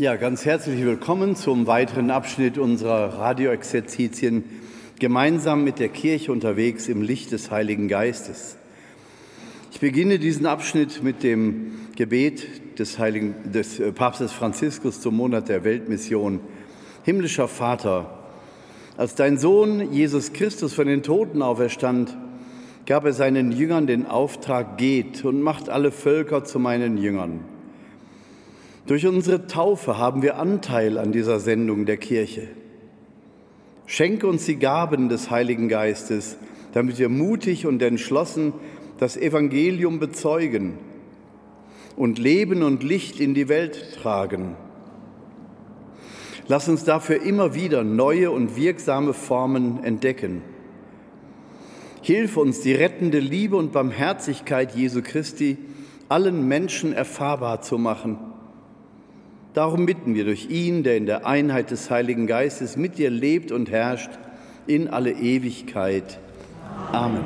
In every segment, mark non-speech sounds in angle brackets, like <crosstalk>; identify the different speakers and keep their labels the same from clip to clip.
Speaker 1: Ja, ganz herzlich willkommen zum weiteren Abschnitt unserer Radioexerzitien gemeinsam mit der Kirche unterwegs im Licht des Heiligen Geistes. Ich beginne diesen Abschnitt mit dem Gebet des, Heiligen, des äh, Papstes Franziskus zum Monat der Weltmission. Himmlischer Vater, als dein Sohn Jesus Christus von den Toten auferstand, gab er seinen Jüngern den Auftrag, geht und macht alle Völker zu meinen Jüngern. Durch unsere Taufe haben wir Anteil an dieser Sendung der Kirche. Schenke uns die Gaben des Heiligen Geistes, damit wir mutig und entschlossen das Evangelium bezeugen und Leben und Licht in die Welt tragen. Lass uns dafür immer wieder neue und wirksame Formen entdecken. Hilf uns, die rettende Liebe und Barmherzigkeit Jesu Christi allen Menschen erfahrbar zu machen. Darum bitten wir durch ihn, der in der Einheit des Heiligen Geistes mit dir lebt und herrscht, in alle Ewigkeit. Amen.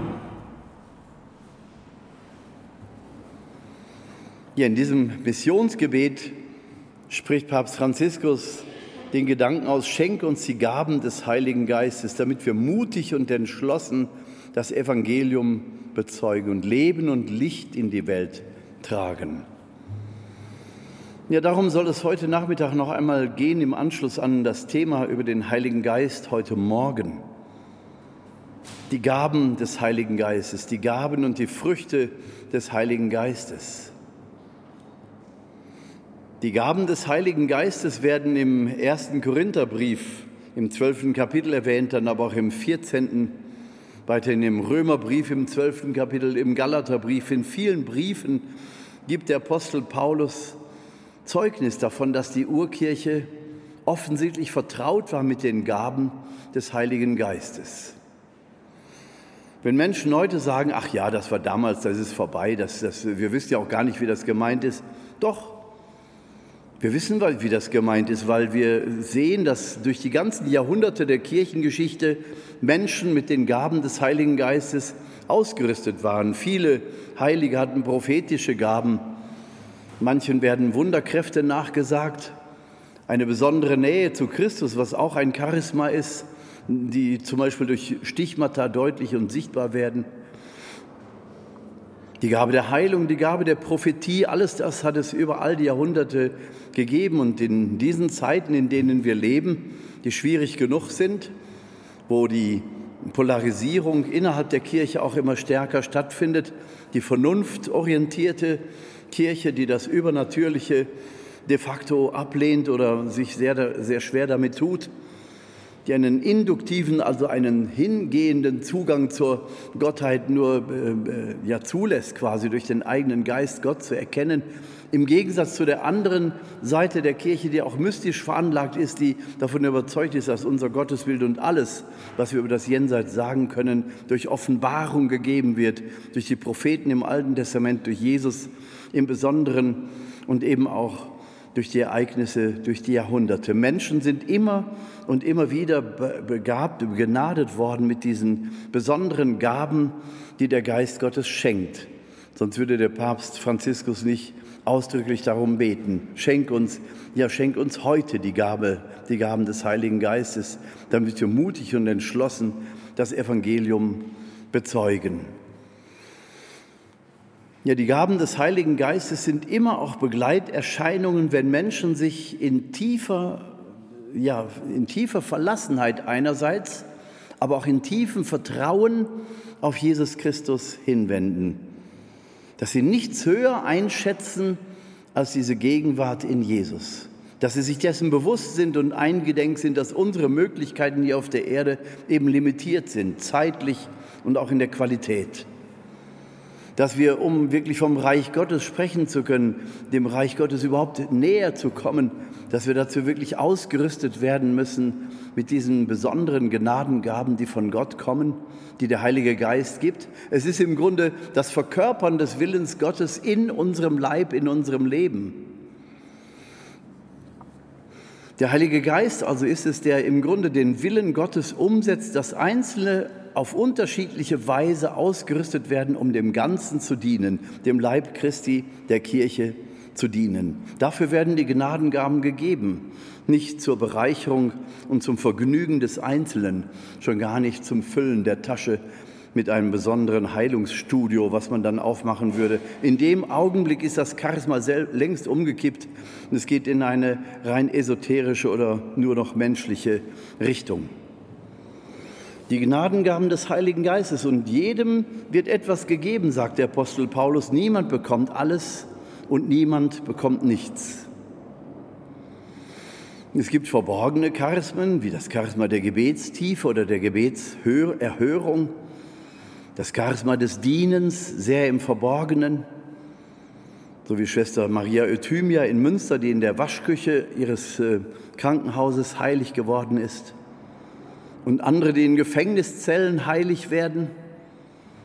Speaker 1: Ja, in diesem Missionsgebet spricht Papst Franziskus den Gedanken aus, schenk uns die Gaben des Heiligen Geistes, damit wir mutig und entschlossen das Evangelium bezeugen und Leben und Licht in die Welt tragen. Ja, darum soll es heute Nachmittag noch einmal gehen im Anschluss an das Thema über den Heiligen Geist heute Morgen. Die Gaben des Heiligen Geistes, die Gaben und die Früchte des Heiligen Geistes. Die Gaben des Heiligen Geistes werden im ersten Korintherbrief im zwölften Kapitel erwähnt, dann aber auch im vierzehnten, weiterhin im Römerbrief im zwölften Kapitel, im Galaterbrief, in vielen Briefen gibt der Apostel Paulus Zeugnis davon, dass die Urkirche offensichtlich vertraut war mit den Gaben des Heiligen Geistes. Wenn Menschen heute sagen, ach ja, das war damals, das ist vorbei, das, das, wir wissen ja auch gar nicht, wie das gemeint ist, doch, wir wissen, wie das gemeint ist, weil wir sehen, dass durch die ganzen Jahrhunderte der Kirchengeschichte Menschen mit den Gaben des Heiligen Geistes ausgerüstet waren. Viele Heilige hatten prophetische Gaben. Manchen werden Wunderkräfte nachgesagt. Eine besondere Nähe zu Christus, was auch ein Charisma ist, die zum Beispiel durch Stichmata deutlich und sichtbar werden. Die Gabe der Heilung, die Gabe der Prophetie, alles das hat es über all die Jahrhunderte gegeben. Und in diesen Zeiten, in denen wir leben, die schwierig genug sind, wo die Polarisierung innerhalb der Kirche auch immer stärker stattfindet, die vernunftorientierte Kirche, die das Übernatürliche de facto ablehnt oder sich sehr, sehr schwer damit tut, die einen induktiven, also einen hingehenden Zugang zur Gottheit nur äh, äh, ja, zulässt, quasi durch den eigenen Geist Gott zu erkennen, im Gegensatz zu der anderen Seite der Kirche, die auch mystisch veranlagt ist, die davon überzeugt ist, dass unser Gottesbild und alles, was wir über das Jenseits sagen können, durch Offenbarung gegeben wird, durch die Propheten im Alten Testament, durch Jesus im Besonderen und eben auch durch die Ereignisse, durch die Jahrhunderte. Menschen sind immer und immer wieder begabt, begenadet worden mit diesen besonderen Gaben, die der Geist Gottes schenkt. Sonst würde der Papst Franziskus nicht ausdrücklich darum beten. Schenk uns, ja, schenk uns heute die Gabe, die Gaben des Heiligen Geistes, damit wir mutig und entschlossen das Evangelium bezeugen. Ja, die Gaben des Heiligen Geistes sind immer auch Begleiterscheinungen, wenn Menschen sich in tiefer, ja, in tiefer Verlassenheit einerseits, aber auch in tiefem Vertrauen auf Jesus Christus hinwenden. Dass sie nichts höher einschätzen als diese Gegenwart in Jesus. Dass sie sich dessen bewusst sind und eingedenk sind, dass unsere Möglichkeiten hier auf der Erde eben limitiert sind, zeitlich und auch in der Qualität dass wir, um wirklich vom Reich Gottes sprechen zu können, dem Reich Gottes überhaupt näher zu kommen, dass wir dazu wirklich ausgerüstet werden müssen mit diesen besonderen Gnadengaben, die von Gott kommen, die der Heilige Geist gibt. Es ist im Grunde das Verkörpern des Willens Gottes in unserem Leib, in unserem Leben. Der Heilige Geist also ist es, der im Grunde den Willen Gottes umsetzt, das Einzelne auf unterschiedliche Weise ausgerüstet werden, um dem Ganzen zu dienen, dem Leib Christi, der Kirche, zu dienen. Dafür werden die Gnadengaben gegeben, nicht zur Bereicherung und zum Vergnügen des Einzelnen, schon gar nicht zum Füllen der Tasche mit einem besonderen Heilungsstudio, was man dann aufmachen würde. In dem Augenblick ist das Charisma längst umgekippt und es geht in eine rein esoterische oder nur noch menschliche Richtung. Die Gnadengaben des Heiligen Geistes und jedem wird etwas gegeben, sagt der Apostel Paulus. Niemand bekommt alles und niemand bekommt nichts. Es gibt verborgene Charismen, wie das Charisma der Gebetstiefe oder der Gebetserhörung, das Charisma des Dienens, sehr im Verborgenen, so wie Schwester Maria Euthymia in Münster, die in der Waschküche ihres äh, Krankenhauses heilig geworden ist, und andere, die in Gefängniszellen heilig werden,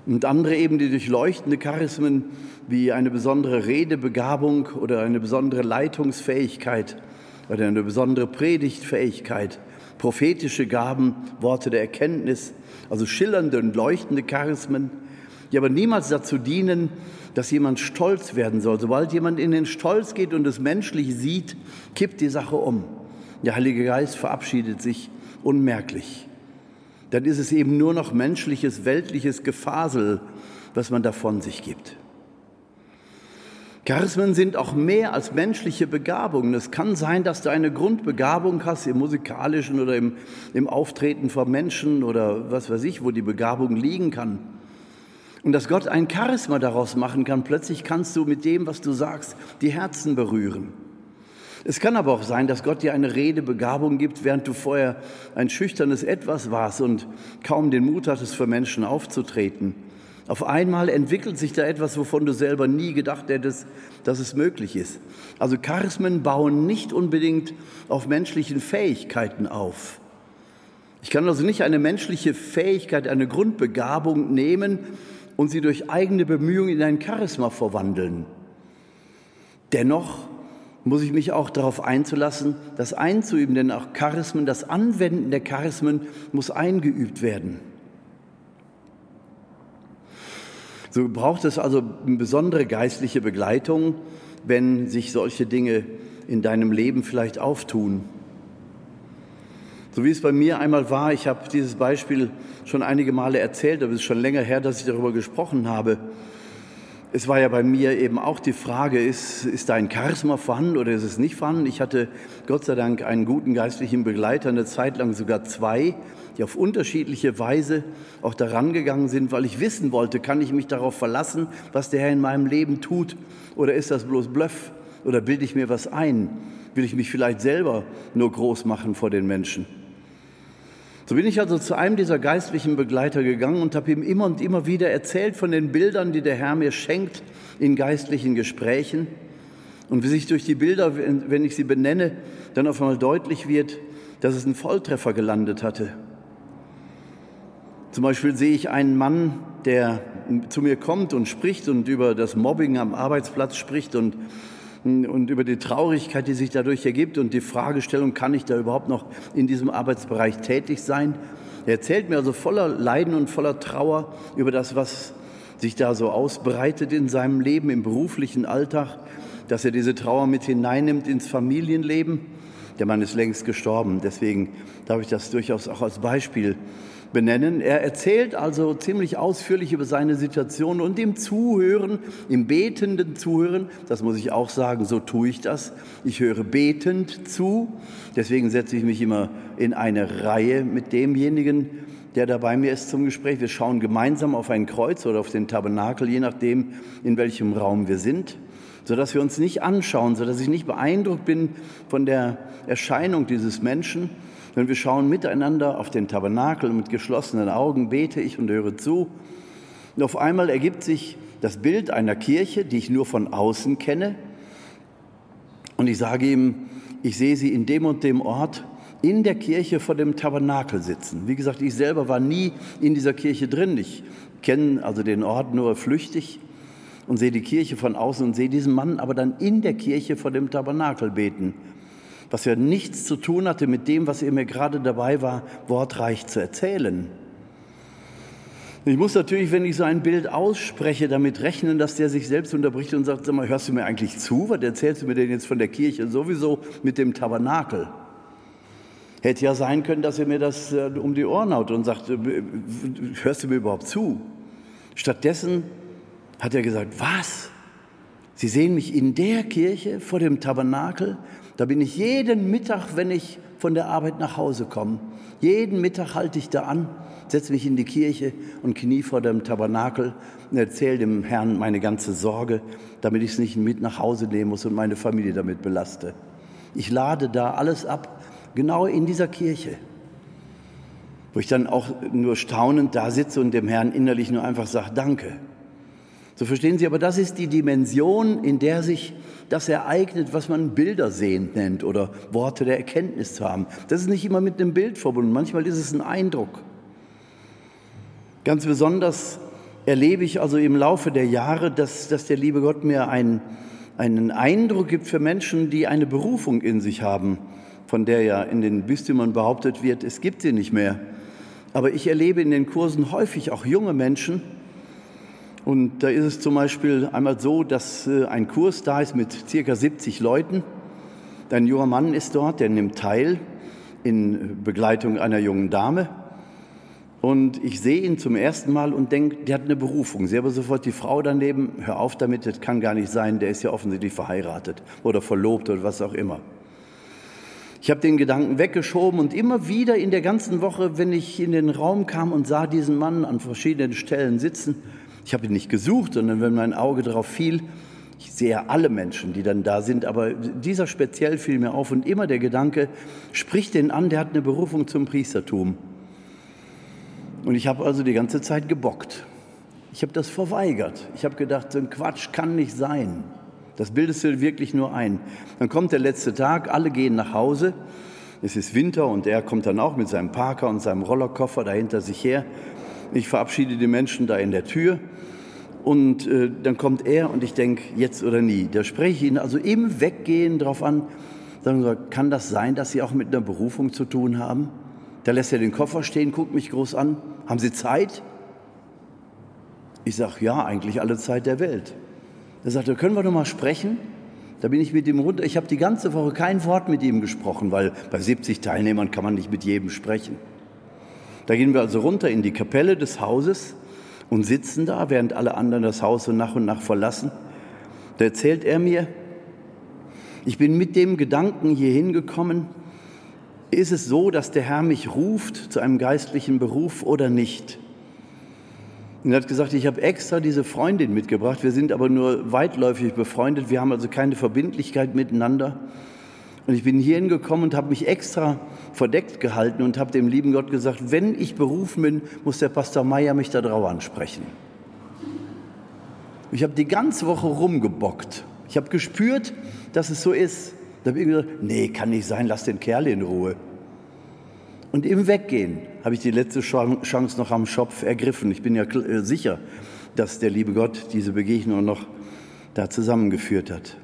Speaker 1: und andere eben, die durch leuchtende Charismen wie eine besondere Redebegabung oder eine besondere Leitungsfähigkeit oder eine besondere Predigtfähigkeit, prophetische Gaben, Worte der Erkenntnis, also schillernde und leuchtende Charismen, die aber niemals dazu dienen, dass jemand stolz werden soll. Sobald jemand in den Stolz geht und es menschlich sieht, kippt die Sache um. Der Heilige Geist verabschiedet sich unmerklich. Dann ist es eben nur noch menschliches, weltliches Gefasel, was man davon sich gibt. Charismen sind auch mehr als menschliche Begabungen. Es kann sein, dass du eine Grundbegabung hast im musikalischen oder im, im Auftreten vor Menschen oder was weiß ich, wo die Begabung liegen kann. Und dass Gott ein Charisma daraus machen kann. Plötzlich kannst du mit dem, was du sagst, die Herzen berühren. Es kann aber auch sein, dass Gott dir eine Redebegabung gibt, während du vorher ein schüchternes Etwas warst und kaum den Mut hattest, für Menschen aufzutreten. Auf einmal entwickelt sich da etwas, wovon du selber nie gedacht hättest, dass es möglich ist. Also Charismen bauen nicht unbedingt auf menschlichen Fähigkeiten auf. Ich kann also nicht eine menschliche Fähigkeit, eine Grundbegabung nehmen und sie durch eigene Bemühungen in ein Charisma verwandeln. Dennoch muss ich mich auch darauf einzulassen, das einzuüben, denn auch Charismen, das Anwenden der Charismen muss eingeübt werden. So braucht es also besondere geistliche Begleitung, wenn sich solche Dinge in deinem Leben vielleicht auftun. So wie es bei mir einmal war, ich habe dieses Beispiel schon einige Male erzählt, aber es ist schon länger her, dass ich darüber gesprochen habe. Es war ja bei mir eben auch die Frage, ist, ist da ein Charisma vorhanden oder ist es nicht vorhanden? Ich hatte Gott sei Dank einen guten geistlichen Begleiter, eine Zeit lang sogar zwei, die auf unterschiedliche Weise auch daran gegangen sind, weil ich wissen wollte, kann ich mich darauf verlassen, was der Herr in meinem Leben tut? Oder ist das bloß Bluff? Oder bilde ich mir was ein? Will ich mich vielleicht selber nur groß machen vor den Menschen? So bin ich also zu einem dieser geistlichen Begleiter gegangen und habe ihm immer und immer wieder erzählt von den Bildern, die der Herr mir schenkt in geistlichen Gesprächen. Und wie sich durch die Bilder, wenn ich sie benenne, dann auf einmal deutlich wird, dass es einen Volltreffer gelandet hatte. Zum Beispiel sehe ich einen Mann, der zu mir kommt und spricht und über das Mobbing am Arbeitsplatz spricht und, und über die Traurigkeit, die sich dadurch ergibt und die Fragestellung, kann ich da überhaupt noch in diesem Arbeitsbereich tätig sein? Er erzählt mir also voller Leiden und voller Trauer über das, was sich da so ausbreitet in seinem Leben, im beruflichen Alltag, dass er diese Trauer mit hineinnimmt ins Familienleben. Der Mann ist längst gestorben, deswegen darf ich das durchaus auch als Beispiel benennen. Er erzählt also ziemlich ausführlich über seine Situation und im Zuhören, im betenden Zuhören, das muss ich auch sagen, so tue ich das. Ich höre betend zu, deswegen setze ich mich immer in eine Reihe mit demjenigen, der da bei mir ist zum Gespräch. Wir schauen gemeinsam auf ein Kreuz oder auf den Tabernakel, je nachdem, in welchem Raum wir sind sodass wir uns nicht anschauen, sodass ich nicht beeindruckt bin von der Erscheinung dieses Menschen, wenn wir schauen miteinander auf den Tabernakel und mit geschlossenen Augen bete ich und höre zu. Und auf einmal ergibt sich das Bild einer Kirche, die ich nur von außen kenne. Und ich sage ihm, ich sehe sie in dem und dem Ort in der Kirche vor dem Tabernakel sitzen. Wie gesagt, ich selber war nie in dieser Kirche drin. Ich kenne also den Ort nur flüchtig und sehe die Kirche von außen und sehe diesen Mann aber dann in der Kirche vor dem Tabernakel beten was ja nichts zu tun hatte mit dem, was er mir gerade dabei war, wortreich zu erzählen. Ich muss natürlich, wenn ich so ein Bild ausspreche, damit rechnen, dass der sich selbst unterbricht und sagt, sag mal, hörst du mir eigentlich zu? Was erzählst du mir denn jetzt von der Kirche? Sowieso mit dem Tabernakel. Hätte ja sein können, dass er mir das äh, um die Ohren haut und sagt, äh, hörst du mir überhaupt zu? Stattdessen hat er gesagt, was? Sie sehen mich in der Kirche vor dem Tabernakel? Da bin ich jeden Mittag, wenn ich von der Arbeit nach Hause komme. Jeden Mittag halte ich da an, setze mich in die Kirche und knie vor dem Tabernakel und erzähle dem Herrn meine ganze Sorge, damit ich es nicht mit nach Hause nehmen muss und meine Familie damit belaste. Ich lade da alles ab, genau in dieser Kirche, wo ich dann auch nur staunend da sitze und dem Herrn innerlich nur einfach sage, danke. So verstehen Sie, aber das ist die Dimension, in der sich das ereignet, was man Bilder sehen nennt oder Worte der Erkenntnis zu haben. Das ist nicht immer mit einem Bild verbunden, manchmal ist es ein Eindruck. Ganz besonders erlebe ich also im Laufe der Jahre, dass, dass der liebe Gott mir einen, einen Eindruck gibt für Menschen, die eine Berufung in sich haben von der ja in den Bistümern behauptet wird, es gibt sie nicht mehr. Aber ich erlebe in den Kursen häufig auch junge Menschen. Und da ist es zum Beispiel einmal so, dass äh, ein Kurs da ist mit circa 70 Leuten. Ein junger Mann ist dort, der nimmt teil in Begleitung einer jungen Dame. Und ich sehe ihn zum ersten Mal und denke, der hat eine Berufung. Sehe aber sofort die Frau daneben, hör auf damit, das kann gar nicht sein, der ist ja offensichtlich verheiratet oder verlobt oder was auch immer. Ich habe den Gedanken weggeschoben und immer wieder in der ganzen Woche, wenn ich in den Raum kam und sah diesen Mann an verschiedenen Stellen sitzen, ich habe ihn nicht gesucht, sondern wenn mein Auge darauf fiel, ich sehe alle Menschen, die dann da sind, aber dieser speziell fiel mir auf und immer der Gedanke, sprich den an, der hat eine Berufung zum Priestertum. Und ich habe also die ganze Zeit gebockt. Ich habe das verweigert. Ich habe gedacht, so ein Quatsch kann nicht sein. Das bildest du wirklich nur ein. Dann kommt der letzte Tag, alle gehen nach Hause. Es ist Winter und er kommt dann auch mit seinem Parker und seinem Rollerkoffer dahinter sich her. Ich verabschiede die Menschen da in der Tür und äh, dann kommt er und ich denke, jetzt oder nie. Da spreche ich ihn also im Weggehen darauf an, sagen wir, kann das sein, dass Sie auch mit einer Berufung zu tun haben? Da lässt er den Koffer stehen, guckt mich groß an. Haben Sie Zeit? Ich sage, ja, eigentlich alle Zeit der Welt. Er sagte, können wir noch mal sprechen? Da bin ich mit ihm runter. Ich habe die ganze Woche kein Wort mit ihm gesprochen, weil bei 70 Teilnehmern kann man nicht mit jedem sprechen. Da gehen wir also runter in die Kapelle des Hauses und sitzen da, während alle anderen das Haus so nach und nach verlassen. Da erzählt er mir, ich bin mit dem Gedanken hier hingekommen, ist es so, dass der Herr mich ruft zu einem geistlichen Beruf oder nicht? Und er hat gesagt, ich habe extra diese Freundin mitgebracht. Wir sind aber nur weitläufig befreundet. Wir haben also keine Verbindlichkeit miteinander. Und ich bin hierhin gekommen und habe mich extra verdeckt gehalten und habe dem lieben Gott gesagt, wenn ich berufen bin, muss der Pastor Meier mich da drauf ansprechen. Ich habe die ganze Woche rumgebockt. Ich habe gespürt, dass es so ist. Da habe ich gesagt, nee, kann nicht sein, lass den Kerl in Ruhe. Und im Weggehen habe ich die letzte Chance noch am Schopf ergriffen. Ich bin ja äh, sicher, dass der liebe Gott diese Begegnung noch da zusammengeführt hat.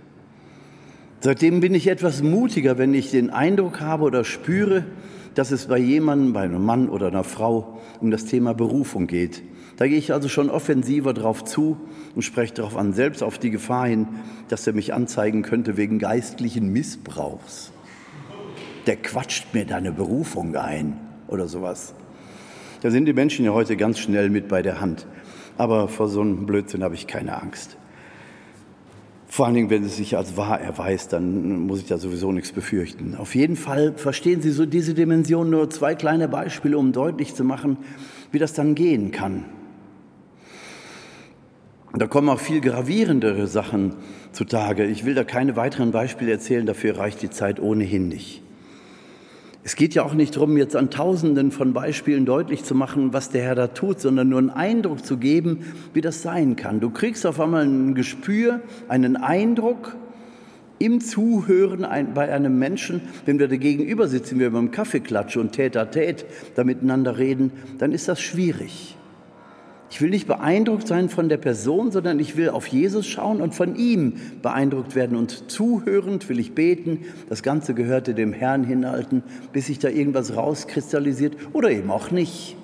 Speaker 1: Seitdem bin ich etwas mutiger, wenn ich den Eindruck habe oder spüre, dass es bei jemandem, bei einem Mann oder einer Frau um das Thema Berufung geht. Da gehe ich also schon offensiver drauf zu und spreche darauf an, selbst auf die Gefahr hin, dass er mich anzeigen könnte wegen geistlichen Missbrauchs der quatscht mir deine Berufung ein oder sowas. Da sind die Menschen ja heute ganz schnell mit bei der Hand. Aber vor so einem Blödsinn habe ich keine Angst. Vor allen Dingen, wenn es sich als wahr erweist, dann muss ich da sowieso nichts befürchten. Auf jeden Fall verstehen Sie so diese Dimension nur zwei kleine Beispiele, um deutlich zu machen, wie das dann gehen kann. Da kommen auch viel gravierendere Sachen zutage. Ich will da keine weiteren Beispiele erzählen, dafür reicht die Zeit ohnehin nicht. Es geht ja auch nicht darum, jetzt an Tausenden von Beispielen deutlich zu machen, was der Herr da tut, sondern nur einen Eindruck zu geben, wie das sein kann. Du kriegst auf einmal ein Gespür, einen Eindruck im Zuhören bei einem Menschen, wenn wir da gegenüber sitzen, wir beim Kaffeeklatsch und Tät Tät da miteinander reden, dann ist das schwierig. Ich will nicht beeindruckt sein von der Person, sondern ich will auf Jesus schauen und von ihm beeindruckt werden. Und zuhörend will ich beten. Das Ganze gehörte dem Herrn hinhalten, bis sich da irgendwas rauskristallisiert oder eben auch nicht.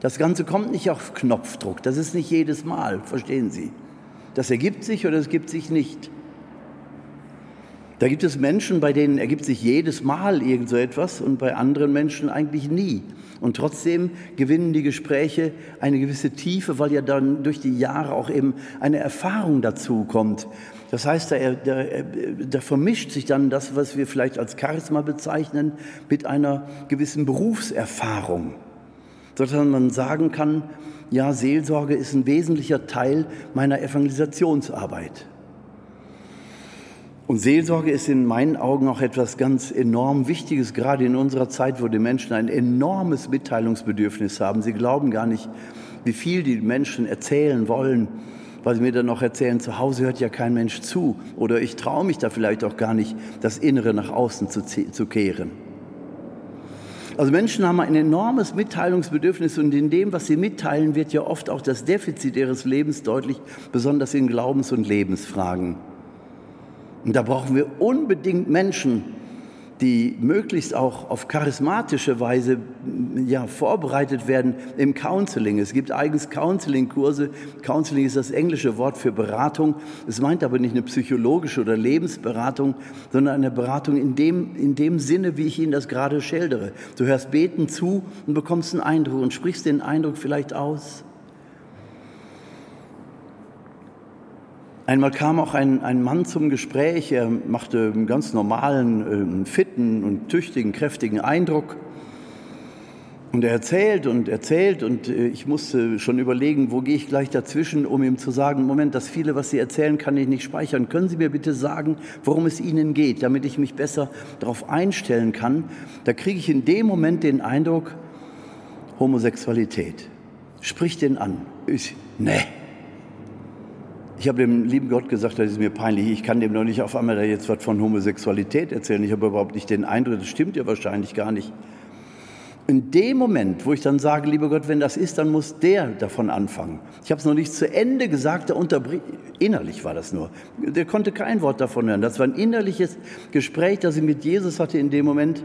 Speaker 1: Das Ganze kommt nicht auf Knopfdruck. Das ist nicht jedes Mal, verstehen Sie. Das ergibt sich oder es gibt sich nicht. Da gibt es Menschen, bei denen ergibt sich jedes Mal irgend so etwas und bei anderen Menschen eigentlich nie. Und trotzdem gewinnen die Gespräche eine gewisse Tiefe, weil ja dann durch die Jahre auch eben eine Erfahrung dazu kommt. Das heißt, da, da, da vermischt sich dann das, was wir vielleicht als Charisma bezeichnen, mit einer gewissen Berufserfahrung, sodass man sagen kann, ja, Seelsorge ist ein wesentlicher Teil meiner Evangelisationsarbeit. Und Seelsorge ist in meinen Augen auch etwas ganz enorm Wichtiges, gerade in unserer Zeit, wo die Menschen ein enormes Mitteilungsbedürfnis haben. Sie glauben gar nicht, wie viel die Menschen erzählen wollen, weil sie mir dann noch erzählen, zu Hause hört ja kein Mensch zu. Oder ich traue mich da vielleicht auch gar nicht, das Innere nach außen zu, zu kehren. Also Menschen haben ein enormes Mitteilungsbedürfnis und in dem, was sie mitteilen, wird ja oft auch das Defizit ihres Lebens deutlich, besonders in Glaubens- und Lebensfragen. Und da brauchen wir unbedingt Menschen, die möglichst auch auf charismatische Weise ja, vorbereitet werden im Counseling. Es gibt eigens Counseling-Kurse. Counseling ist das englische Wort für Beratung. Es meint aber nicht eine psychologische oder Lebensberatung, sondern eine Beratung in dem, in dem Sinne, wie ich Ihnen das gerade schildere. Du hörst beten zu und bekommst einen Eindruck und sprichst den Eindruck vielleicht aus. Einmal kam auch ein, ein Mann zum Gespräch, er machte einen ganz normalen, äh, fitten und tüchtigen, kräftigen Eindruck. Und er erzählt und erzählt und äh, ich musste schon überlegen, wo gehe ich gleich dazwischen, um ihm zu sagen, Moment, das viele, was Sie erzählen, kann ich nicht speichern. Können Sie mir bitte sagen, worum es Ihnen geht, damit ich mich besser darauf einstellen kann? Da kriege ich in dem Moment den Eindruck, Homosexualität. Sprich den an. Ich, nee ich habe dem lieben Gott gesagt, das ist mir peinlich, ich kann dem noch nicht auf einmal da jetzt was von Homosexualität erzählen. Ich habe überhaupt nicht den Eindruck, das stimmt ja wahrscheinlich gar nicht. In dem Moment, wo ich dann sage, lieber Gott, wenn das ist, dann muss der davon anfangen. Ich habe es noch nicht zu Ende gesagt, der unterbricht, innerlich war das nur. Der konnte kein Wort davon hören. Das war ein innerliches Gespräch, das ich mit Jesus hatte in dem Moment.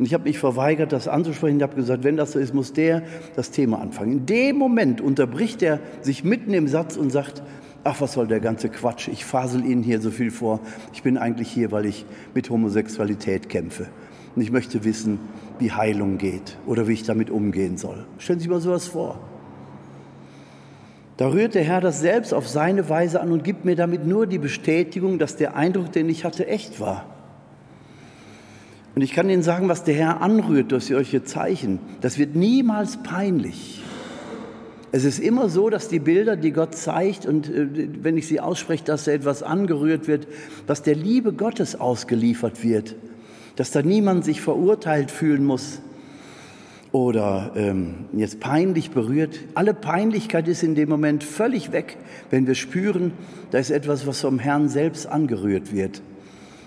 Speaker 1: Und ich habe mich verweigert, das anzusprechen. Ich habe gesagt, wenn das so ist, muss der das Thema anfangen. In dem Moment unterbricht er sich mitten im Satz und sagt, ach, was soll der ganze Quatsch? Ich fasel Ihnen hier so viel vor. Ich bin eigentlich hier, weil ich mit Homosexualität kämpfe. Und ich möchte wissen, wie Heilung geht oder wie ich damit umgehen soll. Stellen Sie sich mal sowas vor. Da rührt der Herr das selbst auf seine Weise an und gibt mir damit nur die Bestätigung, dass der Eindruck, den ich hatte, echt war. Und ich kann Ihnen sagen, was der Herr anrührt durch solche Zeichen, das wird niemals peinlich. Es ist immer so, dass die Bilder, die Gott zeigt, und äh, wenn ich sie ausspreche, dass da etwas angerührt wird, dass der Liebe Gottes ausgeliefert wird, dass da niemand sich verurteilt fühlen muss oder ähm, jetzt peinlich berührt. Alle Peinlichkeit ist in dem Moment völlig weg, wenn wir spüren, da ist etwas, was vom Herrn selbst angerührt wird.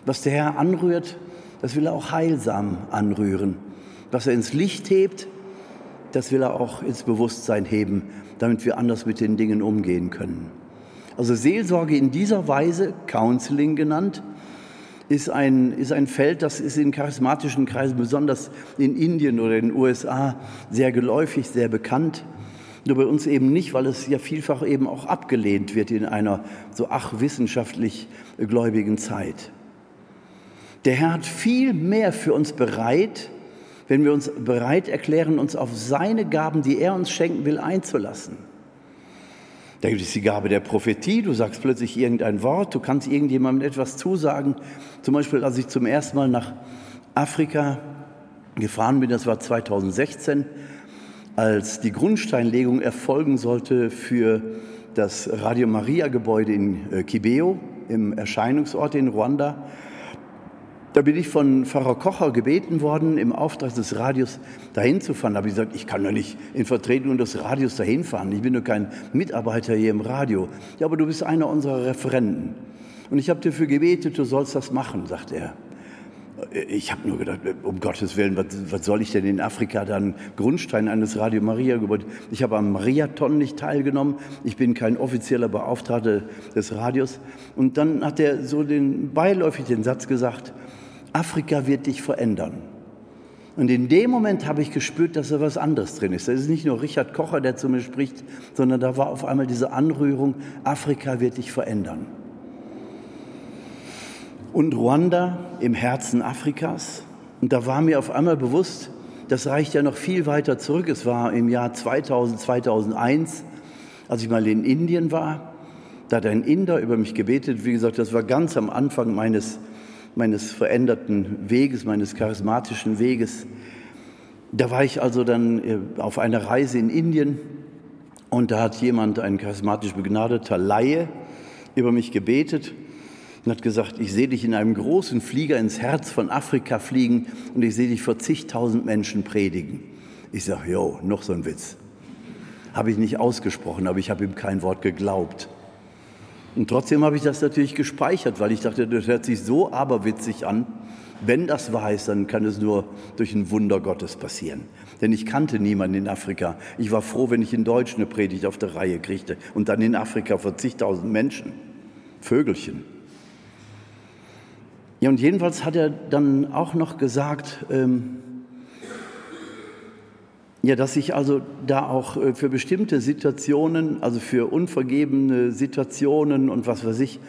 Speaker 1: Was der Herr anrührt, das will er auch heilsam anrühren. Was er ins Licht hebt, das will er auch ins Bewusstsein heben, damit wir anders mit den Dingen umgehen können. Also Seelsorge in dieser Weise, Counseling genannt, ist ein, ist ein Feld, das ist in charismatischen Kreisen, besonders in Indien oder in den USA, sehr geläufig, sehr bekannt. Nur bei uns eben nicht, weil es ja vielfach eben auch abgelehnt wird in einer so ach wissenschaftlich gläubigen Zeit. Der Herr hat viel mehr für uns bereit, wenn wir uns bereit erklären, uns auf seine Gaben, die er uns schenken will, einzulassen. Da gibt es die Gabe der Prophetie, du sagst plötzlich irgendein Wort, du kannst irgendjemandem etwas zusagen. Zum Beispiel, als ich zum ersten Mal nach Afrika gefahren bin, das war 2016, als die Grundsteinlegung erfolgen sollte für das Radio Maria Gebäude in äh, Kibeo, im Erscheinungsort in Ruanda. Da bin ich von Pfarrer Kocher gebeten worden, im Auftrag des Radios dahin zu fahren. Da habe ich gesagt, ich kann doch nicht in Vertretung des Radios dahin fahren. Ich bin doch kein Mitarbeiter hier im Radio. Ja, aber du bist einer unserer Referenten. Und ich habe dafür gebetet, du sollst das machen, sagt er. Ich habe nur gedacht, um Gottes Willen, was, was, soll ich denn in Afrika dann Grundstein eines Radio Maria Gebäudes? Ich habe am Mariathon nicht teilgenommen. Ich bin kein offizieller Beauftragter des Radios. Und dann hat er so den beiläufig den Satz gesagt: Afrika wird dich verändern. Und in dem Moment habe ich gespürt, dass da was anderes drin ist. Das ist nicht nur Richard Kocher, der zu mir spricht, sondern da war auf einmal diese Anrührung, Afrika wird dich verändern. Und Ruanda im Herzen Afrikas. Und da war mir auf einmal bewusst, das reicht ja noch viel weiter zurück. Es war im Jahr 2000, 2001, als ich mal in Indien war. Da hat ein Inder über mich gebetet. Wie gesagt, das war ganz am Anfang meines meines veränderten Weges, meines charismatischen Weges. Da war ich also dann äh, auf einer Reise in Indien und da hat jemand, ein charismatisch begnadeter Laie, über mich gebetet und hat gesagt, ich sehe dich in einem großen Flieger ins Herz von Afrika fliegen und ich sehe dich vor zigtausend Menschen predigen. Ich sage, jo, noch so ein Witz. Habe ich nicht ausgesprochen, aber ich habe ihm kein Wort geglaubt. Und trotzdem habe ich das natürlich gespeichert, weil ich dachte, das hört sich so aberwitzig an. Wenn das wahr ist, dann kann es nur durch ein Wunder Gottes passieren. Denn ich kannte niemanden in Afrika. Ich war froh, wenn ich in Deutsch eine Predigt auf der Reihe kriegte. Und dann in Afrika vor zigtausend Menschen. Vögelchen. Ja, und jedenfalls hat er dann auch noch gesagt, ähm, ja, dass ich also da auch äh, für bestimmte Situationen, also für unvergebene Situationen und was weiß ich,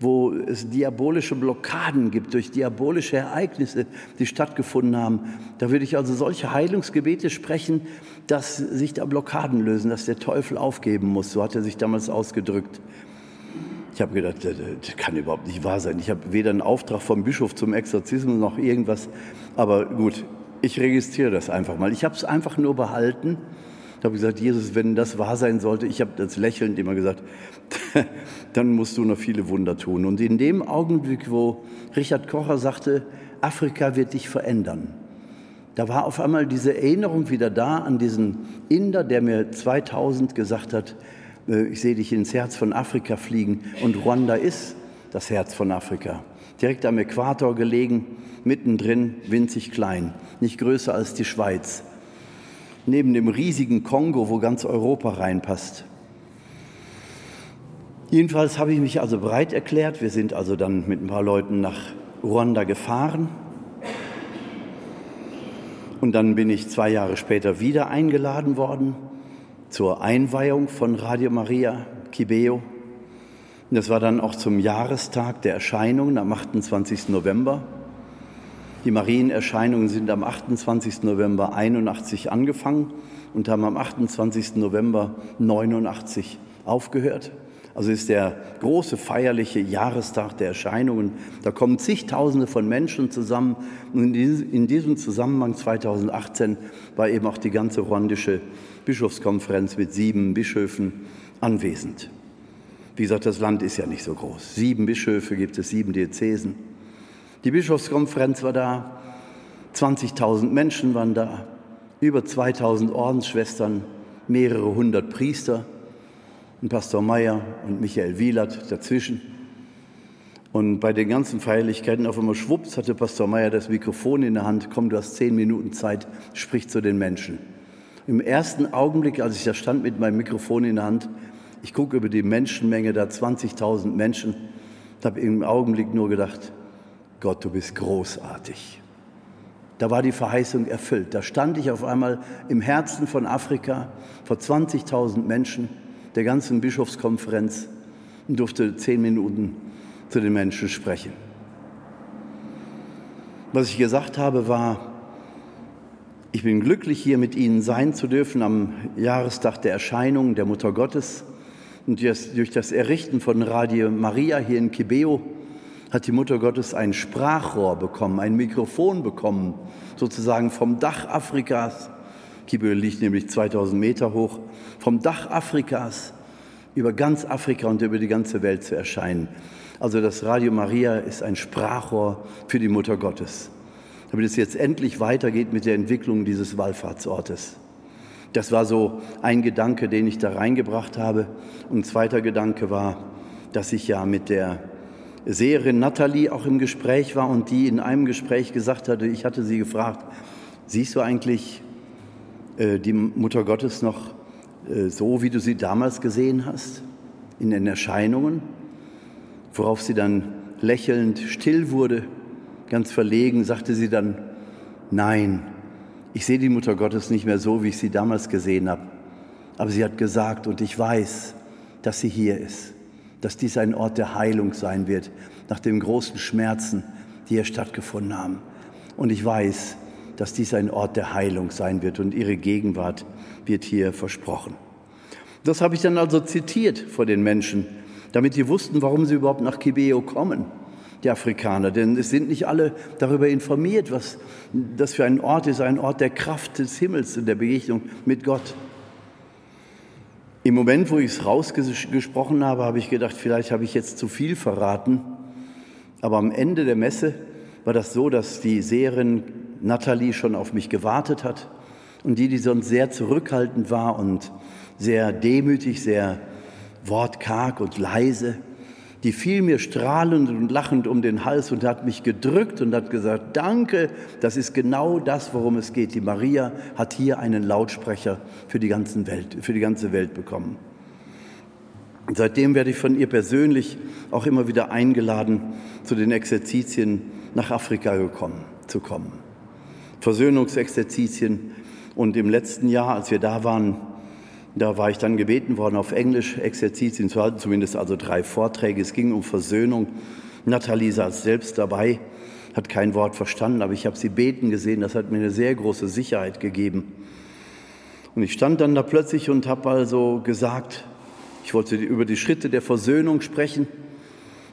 Speaker 1: wo es diabolische Blockaden gibt durch diabolische Ereignisse, die stattgefunden haben. Da würde ich also solche Heilungsgebete sprechen, dass sich da Blockaden lösen, dass der Teufel aufgeben muss. So hat er sich damals ausgedrückt. Ich habe gedacht, das kann überhaupt nicht wahr sein. Ich habe weder einen Auftrag vom Bischof zum Exorzismus noch irgendwas. Aber gut, ich registriere das einfach mal. Ich habe es einfach nur behalten. Ich habe gesagt, Jesus, wenn das wahr sein sollte, ich habe das lächelnd immer gesagt, <laughs> dann musst du noch viele Wunder tun. Und in dem Augenblick, wo Richard Kocher sagte, Afrika wird dich verändern, da war auf einmal diese Erinnerung wieder da an diesen Inder, der mir 2000 gesagt hat, äh, ich sehe dich ins Herz von Afrika fliegen. Und Ruanda ist das Herz von Afrika direkt am Äquator gelegen, mittendrin winzig klein, nicht größer als die Schweiz, neben dem riesigen Kongo, wo ganz Europa reinpasst. Jedenfalls habe ich mich also bereit erklärt. Wir sind also dann mit ein paar Leuten nach Ruanda gefahren. Und dann bin ich zwei Jahre später wieder eingeladen worden zur Einweihung von Radio Maria Kibeo das war dann auch zum Jahrestag der Erscheinungen am 28. November. Die Marienerscheinungen sind am 28. November 81 angefangen und haben am 28. November 89 aufgehört. Also ist der große feierliche Jahrestag der Erscheinungen. Da kommen zigtausende von Menschen zusammen. Und in diesem Zusammenhang 2018 war eben auch die ganze ruandische Bischofskonferenz mit sieben Bischöfen anwesend. Wie gesagt, das Land ist ja nicht so groß. Sieben Bischöfe gibt es, sieben Diözesen. Die Bischofskonferenz war da, 20.000 Menschen waren da, über 2.000 Ordensschwestern, mehrere hundert Priester und Pastor Meyer und Michael Wielert dazwischen. Und bei den ganzen Feierlichkeiten auf einmal schwupps hatte Pastor Meyer das Mikrofon in der Hand. Komm, du hast zehn Minuten Zeit, sprich zu den Menschen. Im ersten Augenblick, als ich da stand mit meinem Mikrofon in der Hand, ich gucke über die Menschenmenge, da 20.000 Menschen, und habe im Augenblick nur gedacht, Gott, du bist großartig. Da war die Verheißung erfüllt. Da stand ich auf einmal im Herzen von Afrika vor 20.000 Menschen der ganzen Bischofskonferenz und durfte zehn Minuten zu den Menschen sprechen. Was ich gesagt habe, war, ich bin glücklich, hier mit Ihnen sein zu dürfen am Jahrestag der Erscheinung der Mutter Gottes. Und durch das Errichten von Radio Maria hier in Kibeo hat die Mutter Gottes ein Sprachrohr bekommen, ein Mikrofon bekommen, sozusagen vom Dach Afrikas. Kibeo liegt nämlich 2000 Meter hoch, vom Dach Afrikas über ganz Afrika und über die ganze Welt zu erscheinen. Also das Radio Maria ist ein Sprachrohr für die Mutter Gottes, damit es jetzt endlich weitergeht mit der Entwicklung dieses Wallfahrtsortes. Das war so ein Gedanke, den ich da reingebracht habe. Und ein zweiter Gedanke war, dass ich ja mit der Seherin Natalie auch im Gespräch war und die in einem Gespräch gesagt hatte, ich hatte sie gefragt, siehst du eigentlich äh, die Mutter Gottes noch äh, so, wie du sie damals gesehen hast, in den Erscheinungen? Worauf sie dann lächelnd still wurde, ganz verlegen, sagte sie dann, nein, Ich sehe die Mutter Gottes nicht mehr so, wie ich sie damals gesehen habe. Aber sie hat gesagt, und ich weiß, dass sie hier ist, dass dies ein Ort der Heilung sein wird, nach den großen Schmerzen, die hier stattgefunden haben. Und ich weiß, dass dies ein Ort der Heilung sein wird und ihre Gegenwart wird hier versprochen. Das habe ich dann also zitiert vor den Menschen, damit sie wussten, warum sie überhaupt nach Kibeo kommen, die Afrikaner. Denn es sind nicht alle darüber informiert, was das für ein Ort ist, ein Ort der Kraft des Himmels und der Begegnung mit Gott. Im Moment, wo ich es rausgesprochen habe, habe ich gedacht, vielleicht habe ich jetzt zu viel verraten. Aber am Ende der Messe war das so, dass die Seherin Nathalie schon auf mich gewartet hat und die, die sonst sehr zurückhaltend war und sehr demütig, sehr wortkarg und leise, die fiel mir strahlend und lachend um den Hals und hat mich gedrückt und hat gesagt, danke, das ist genau das, worum es geht. Die Maria hat hier einen Lautsprecher für die, ganze Welt, für die ganze Welt bekommen. Und seitdem werde ich von ihr persönlich auch immer wieder eingeladen, zu den Exerzitien nach Afrika gekommen, zu kommen. Versöhnungsexerzitien. Und im letzten Jahr, als wir da waren, da war ich dann gebeten worden auf Englisch, Exerzitien zu halten, zumindest also drei Vorträge. Es ging um Versöhnung. Nathalie saß selbst dabei, hat kein Wort verstanden, aber ich habe sie beten gesehen. Das hat mir eine sehr große Sicherheit gegeben. Und ich stand dann da plötzlich und habe also gesagt, ich wollte über die Schritte der Versöhnung sprechen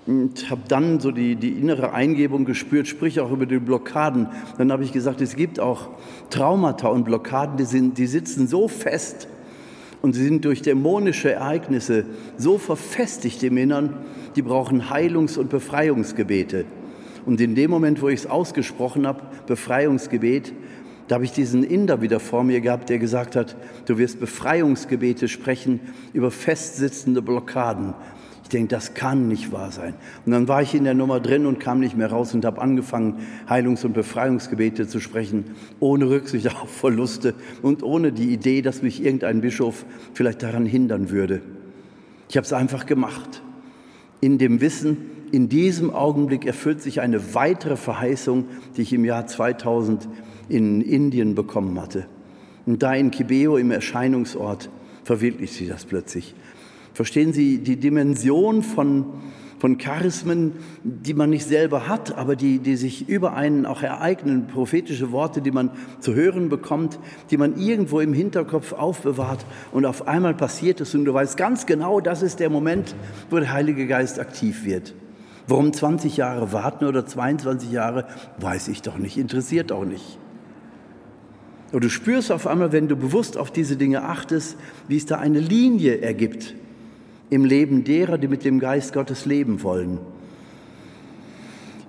Speaker 1: und habe dann so die, die innere Eingebung gespürt, sprich auch über die Blockaden. Dann habe ich gesagt, es gibt auch Traumata und Blockaden, die, sind, die sitzen so fest und sie sind durch dämonische Ereignisse so verfestigt im Innern, die brauchen Heilungs- und Befreiungsgebete. Und in dem Moment, wo ich es ausgesprochen habe, Befreiungsgebet, da habe ich diesen Inder wieder vor mir gehabt, der gesagt hat, du wirst Befreiungsgebete sprechen über festsitzende Blockaden. Ich denke, das kann nicht wahr sein. Und dann war ich in der Nummer drin und kam nicht mehr raus und habe angefangen, Heilungs- und Befreiungsgebete zu sprechen, ohne Rücksicht <laughs> auf Verluste und ohne die Idee, dass mich irgendein Bischof vielleicht daran hindern würde. Ich habe es einfach gemacht. In dem Wissen, in diesem Augenblick erfüllt sich eine weitere Verheißung, die ich im Jahr 2000 in Indien bekommen hatte. Und da in Kibeo im Erscheinungsort verwirklicht sich das plötzlich. Verstehen Sie die Dimension von, von Charismen, die man nicht selber hat, aber die, die sich über einen auch ereignen, prophetische Worte, die man zu hören bekommt, die man irgendwo im Hinterkopf aufbewahrt und auf einmal passiert es und du weißt ganz genau, das ist der Moment, wo der Heilige Geist aktiv wird. Warum 20 Jahre warten oder 22 Jahre, weiß ich doch nicht, interessiert auch nicht. Und du spürst auf einmal, wenn du bewusst auf diese Dinge achtest, wie es da eine Linie ergibt im Leben derer, die mit dem Geist Gottes leben wollen.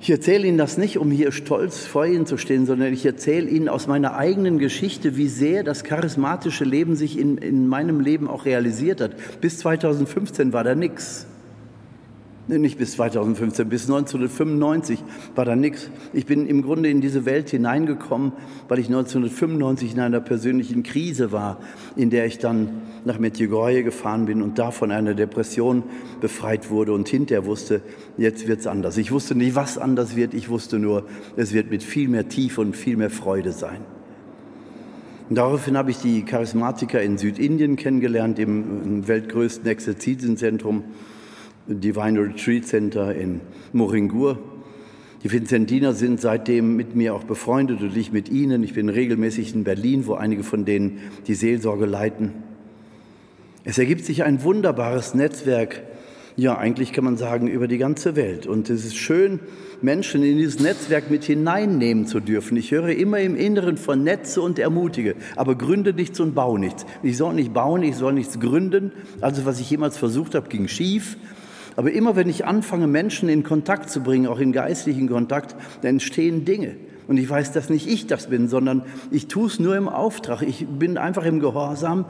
Speaker 1: Ich erzähle Ihnen das nicht, um hier stolz vor Ihnen zu stehen, sondern ich erzähle Ihnen aus meiner eigenen Geschichte, wie sehr das charismatische Leben sich in, in meinem Leben auch realisiert hat. Bis 2015 war da nichts nicht bis 2015, bis 1995 war da nichts. Ich bin im Grunde in diese Welt hineingekommen, weil ich 1995 in einer persönlichen Krise war, in der ich dann nach Medjugorje gefahren bin und da von einer Depression befreit wurde und hinterher wusste, jetzt wird es anders. Ich wusste nicht, was anders wird, ich wusste nur, es wird mit viel mehr Tiefe und viel mehr Freude sein. Und daraufhin habe ich die Charismatiker in Südindien kennengelernt, im weltgrößten Exerzitienzentrum Divine Retreat Center in Moringur. Die Vincentiner sind seitdem mit mir auch befreundet und ich mit ihnen. Ich bin regelmäßig in Berlin, wo einige von denen die Seelsorge leiten. Es ergibt sich ein wunderbares Netzwerk, ja eigentlich kann man sagen, über die ganze Welt. Und es ist schön, Menschen in dieses Netzwerk mit hineinnehmen zu dürfen. Ich höre immer im Inneren von Netze und ermutige, aber gründe nichts und baue nichts. Ich soll nicht bauen, ich soll nichts gründen. Also was ich jemals versucht habe, ging schief. Aber immer wenn ich anfange, Menschen in Kontakt zu bringen, auch in geistlichen Kontakt, dann entstehen Dinge. Und ich weiß, dass nicht ich das bin, sondern ich tue es nur im Auftrag. Ich bin einfach im Gehorsam,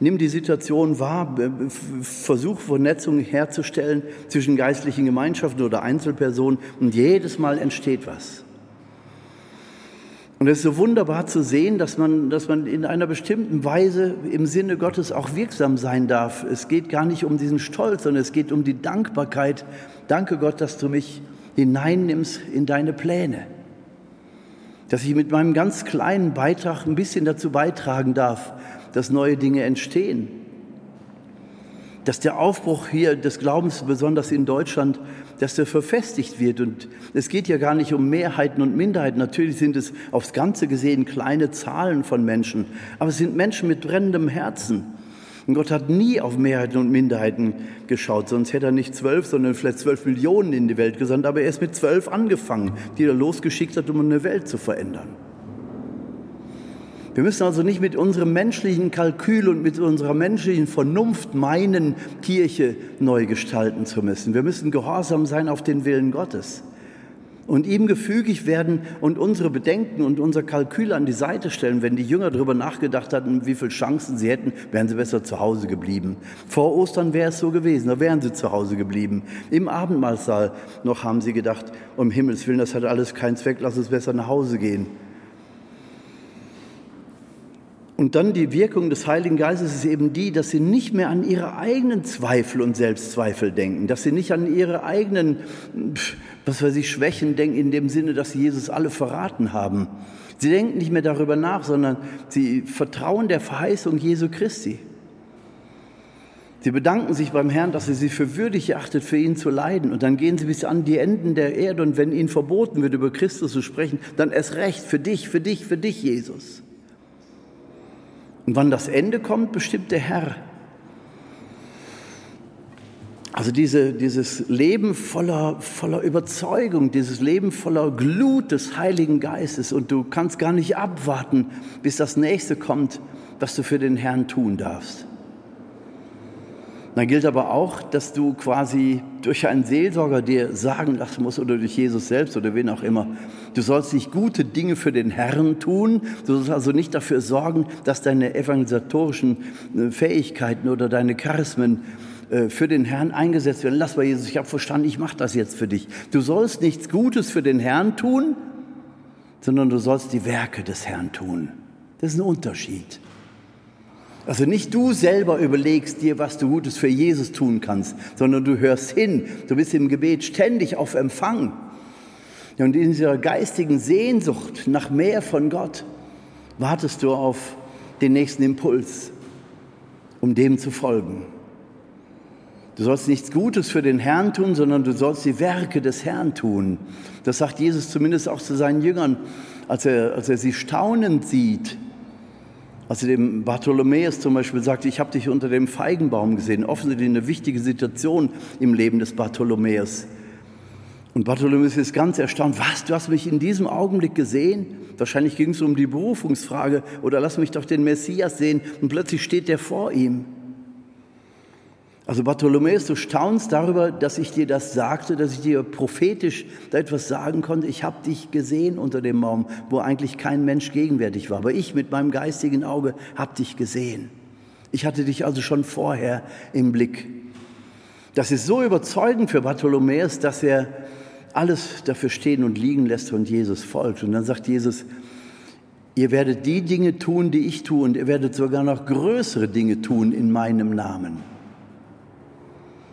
Speaker 1: nimm die Situation wahr, versuche Vernetzung herzustellen zwischen geistlichen Gemeinschaften oder Einzelpersonen und jedes Mal entsteht was. Und es ist so wunderbar zu sehen, dass man, dass man in einer bestimmten Weise im Sinne Gottes auch wirksam sein darf. Es geht gar nicht um diesen Stolz, sondern es geht um die Dankbarkeit. Danke Gott, dass du mich hineinnimmst in deine Pläne. dass ich mit meinem ganz kleinen Beitrag ein bisschen dazu beitragen darf, dass neue Dinge entstehen. Dass der Aufbruch hier des Glaubens, besonders in Deutschland, dass der verfestigt wird. Und es geht ja gar nicht um Mehrheiten und Minderheiten. Natürlich sind es aufs Ganze gesehen kleine Zahlen von Menschen, aber es sind Menschen mit brennendem Herzen. Und Gott hat nie auf Mehrheiten und Minderheiten geschaut, sonst hätte er nicht zwölf, sondern vielleicht zwölf Millionen in die Welt gesandt. Aber er ist mit zwölf angefangen, die er losgeschickt hat, um eine Welt zu verändern. Wir müssen also nicht mit unserem menschlichen Kalkül und mit unserer menschlichen Vernunft meinen, Kirche neu gestalten zu müssen. Wir müssen gehorsam sein auf den Willen Gottes und ihm gefügig werden und unsere Bedenken und unser Kalkül an die Seite stellen. Wenn die Jünger darüber nachgedacht hatten, wie viele Chancen sie hätten, wären sie besser zu Hause geblieben. Vor Ostern wäre es so gewesen, da wären sie zu Hause geblieben. Im Abendmahlsaal noch haben sie gedacht, um Himmels Willen, das hat alles keinen Zweck, lass uns besser nach Hause gehen. Und dann die Wirkung des Heiligen Geistes ist eben die, dass sie nicht mehr an ihre eigenen Zweifel und Selbstzweifel denken, dass sie nicht an ihre eigenen, was weiß ich, Schwächen denken, in dem Sinne, dass sie Jesus alle verraten haben. Sie denken nicht mehr darüber nach, sondern sie vertrauen der Verheißung Jesu Christi. Sie bedanken sich beim Herrn, dass er sie für würdig erachtet, für ihn zu leiden. Und dann gehen sie bis an die Enden der Erde. Und wenn ihnen verboten wird, über Christus zu sprechen, dann erst recht für dich, für dich, für dich, Jesus. Und wann das Ende kommt, bestimmt der Herr. Also diese, dieses Leben voller, voller Überzeugung, dieses Leben voller Glut des Heiligen Geistes und du kannst gar nicht abwarten, bis das nächste kommt, was du für den Herrn tun darfst. Dann gilt aber auch, dass du quasi durch einen Seelsorger dir sagen lassen musst oder durch Jesus selbst oder wen auch immer, du sollst nicht gute Dinge für den Herrn tun, du sollst also nicht dafür sorgen, dass deine evangelisatorischen äh, Fähigkeiten oder deine Charismen äh, für den Herrn eingesetzt werden. Lass mal Jesus, ich habe verstanden, ich mache das jetzt für dich. Du sollst nichts Gutes für den Herrn tun, sondern du sollst die Werke des Herrn tun. Das ist ein Unterschied. Also nicht du selber überlegst dir, was du Gutes für Jesus tun kannst, sondern du hörst hin. Du bist im Gebet ständig auf Empfang. Und in dieser geistigen Sehnsucht nach mehr von Gott wartest du auf den nächsten Impuls, um dem zu folgen. Du sollst nichts Gutes für den Herrn tun, sondern du sollst die Werke des Herrn tun. Das sagt Jesus zumindest auch zu seinen Jüngern, als er, als er sie staunend sieht als er dem Bartholomäus zum Beispiel sagte, ich habe dich unter dem Feigenbaum gesehen, offensichtlich eine wichtige Situation im Leben des Bartholomäus. Und Bartholomäus ist ganz erstaunt, was, du hast mich in diesem Augenblick gesehen? Wahrscheinlich ging es um die Berufungsfrage oder lass mich doch den Messias sehen. Und plötzlich steht der vor ihm. Also Bartholomäus, du staunst darüber, dass ich dir das sagte, dass ich dir prophetisch da etwas sagen konnte. Ich habe dich gesehen unter dem Baum, wo eigentlich kein Mensch gegenwärtig war. Aber ich mit meinem geistigen Auge habe dich gesehen. Ich hatte dich also schon vorher im Blick. Das ist so überzeugend für Bartholomäus, dass er alles dafür stehen und liegen lässt und Jesus folgt. Und dann sagt Jesus, ihr werdet die Dinge tun, die ich tue, und ihr werdet sogar noch größere Dinge tun in meinem Namen.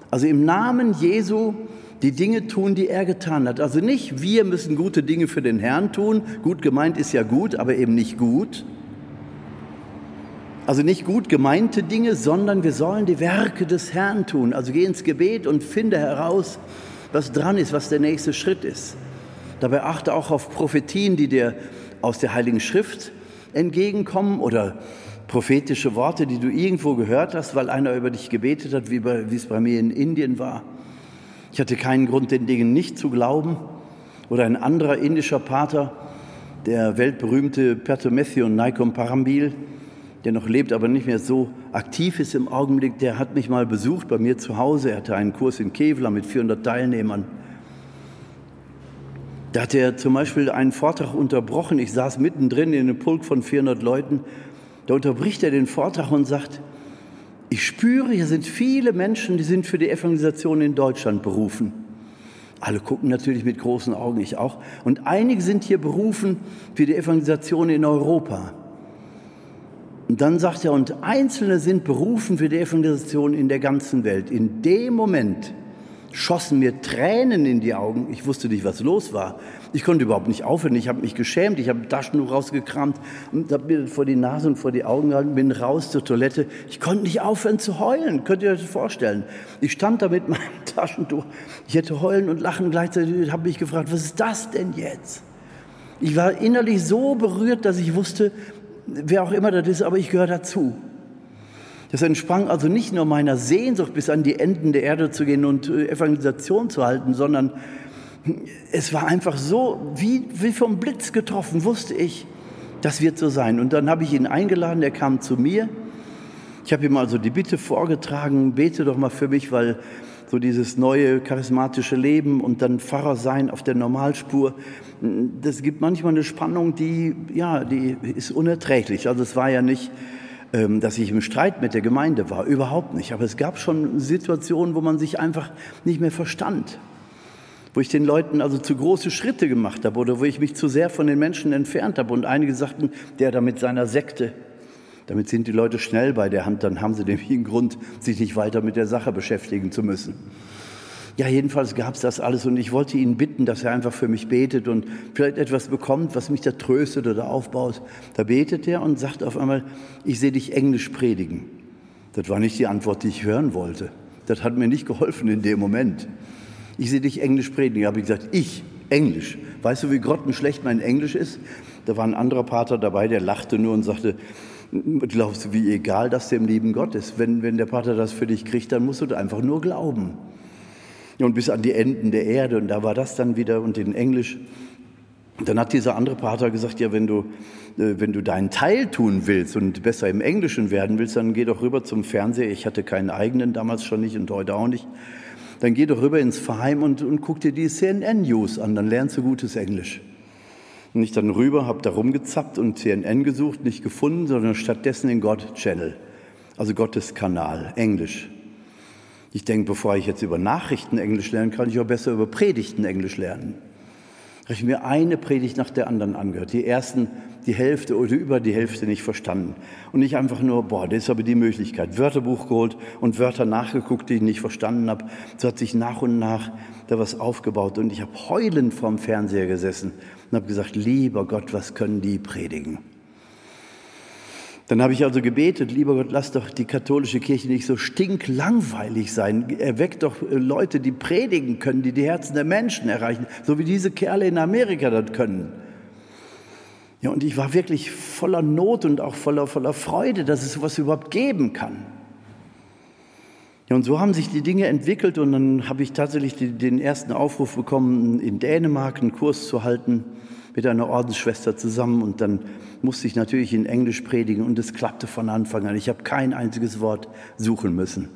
Speaker 1: Also im Namen Jesu die Dinge tun, die er getan hat. Also nicht wir müssen gute Dinge für den Herrn tun. Gut gemeint ist ja gut, aber eben nicht gut. Also nicht gut gemeinte Dinge, sondern wir sollen die Werke des Herrn tun. Also geh ins Gebet und finde heraus, was dran ist, was der nächste Schritt ist. Dabei achte auch auf Prophetien, die dir aus der Heiligen Schrift entgegenkommen oder prophetische Worte, die du irgendwo gehört hast, weil einer über dich gebetet hat, wie, bei, wie es bei mir in Indien war. Ich hatte keinen Grund, den Dingen nicht zu glauben. Oder ein anderer indischer Pater, der weltberühmte Pertomethion Naikom Parambil, der noch lebt, aber nicht mehr so aktiv ist im Augenblick, der hat mich mal besucht bei mir zu Hause. Er hatte einen Kurs in Kevlar mit 400 Teilnehmern. Da hat er zum Beispiel einen Vortrag unterbrochen. Ich saß mittendrin in einem Pulk von 400 Leuten da unterbricht er den Vortrag und sagt, ich spüre, hier sind viele Menschen, die sind für die Evangelisation in Deutschland berufen. Alle gucken natürlich mit großen Augen, ich auch. Und einige sind hier berufen für die Evangelisation in Europa. Und dann sagt er, und Einzelne sind berufen für die Evangelisation in der ganzen Welt. In dem Moment, schossen mir Tränen in die Augen. Ich wusste nicht, was los war. Ich konnte überhaupt nicht aufhören. Ich habe mich geschämt. Ich habe Taschentuch rausgekramt und habe mir vor die Nase und vor die Augen gehalten, bin raus zur Toilette. Ich konnte nicht aufhören zu heulen. Könnt ihr euch das vorstellen? Ich stand da mit <laughs> meinem Taschentuch. Ich hätte heulen und lachen gleichzeitig. Ich habe mich gefragt, was ist das denn jetzt? Ich war innerlich so berührt, dass ich wusste, wer auch immer das ist, aber ich gehöre dazu. Das entsprang also nicht nur meiner Sehnsucht, bis an die Enden der Erde zu gehen und äh, Evangelisation zu halten, sondern es war einfach so, wie, wie vom Blitz getroffen, wusste ich, das wird so sein. Und dann habe ich ihn eingeladen, er kam zu mir. Ich habe ihm also die Bitte vorgetragen, bete doch mal für mich, weil so dieses neue charismatische Leben und dann Pfarrer sein auf der Normalspur, das gibt manchmal eine Spannung, die, ja, die ist unerträglich. Also es war ja nicht, ähm, dass ich im Streit mit der Gemeinde war, überhaupt nicht. Aber es gab schon Situationen, wo man sich einfach nicht mehr verstand. Wo ich den Leuten also zu große Schritte gemacht habe oder wo ich mich zu sehr von den Menschen entfernt habe. Und einige sagten, der da mit seiner Sekte, damit sind die Leute schnell bei der Hand, dann haben sie nämlich einen Grund, sich nicht weiter mit der Sache beschäftigen zu müssen. Ja, jedenfalls gab es das alles und ich wollte ihn bitten, dass er einfach für mich betet und vielleicht etwas bekommt, was mich da tröstet oder aufbaut. Da betet er und sagt auf einmal, ich sehe dich Englisch predigen. Das war nicht die Antwort, die ich hören wollte. Das hat mir nicht geholfen in dem Moment. Ich sehe dich Englisch predigen. Da habe ich gesagt, ich, Englisch. Weißt du, wie grottenschlecht mein Englisch ist? Da war ein anderer Pater dabei, der lachte nur und sagte, glaubst du, wie egal das dem lieben Gott ist? Wenn, wenn der Pater das für dich kriegt, dann musst du einfach nur glauben. Und bis an die Enden der Erde. Und da war das dann wieder und in Englisch. Dann hat dieser andere Pater gesagt, ja, wenn du, äh, wenn du deinen Teil tun willst und besser im Englischen werden willst, dann geh doch rüber zum Fernseher. Ich hatte keinen eigenen, damals schon nicht und heute auch nicht. Dann geh doch rüber ins Verein und, und guck dir die CNN-News an, dann lernst du gutes Englisch. Und ich dann rüber, habe da rumgezappt und CNN gesucht, nicht gefunden, sondern stattdessen den God Channel, also Gottes Kanal, Englisch. Ich denke, bevor ich jetzt über Nachrichten Englisch lernen kann, ich auch besser über Predigten Englisch lernen. Da ich mir eine Predigt nach der anderen angehört. Die ersten, die Hälfte oder über die Hälfte nicht verstanden. Und nicht einfach nur, boah, das ist aber die Möglichkeit. Wörterbuch geholt und Wörter nachgeguckt, die ich nicht verstanden habe. So hat sich nach und nach da was aufgebaut. Und ich habe heulend vorm Fernseher gesessen und habe gesagt, lieber Gott, was können die predigen? Dann habe ich also gebetet, lieber Gott, lass doch die katholische Kirche nicht so stinklangweilig sein. Erweckt doch äh, Leute, die predigen können, die die Herzen der Menschen erreichen, so wie diese Kerle in Amerika das können. Ja, und ich war wirklich voller Not und auch voller, voller Freude, dass es sowas überhaupt geben kann. Ja, und so haben sich die Dinge entwickelt und dann habe ich tatsächlich den ersten Aufruf bekommen, in Dänemark einen Kurs zu halten mit einer Ordensschwester zusammen und dann musste ich natürlich in Englisch predigen und es klappte von Anfang an. Ich habe kein einziges Wort suchen müssen.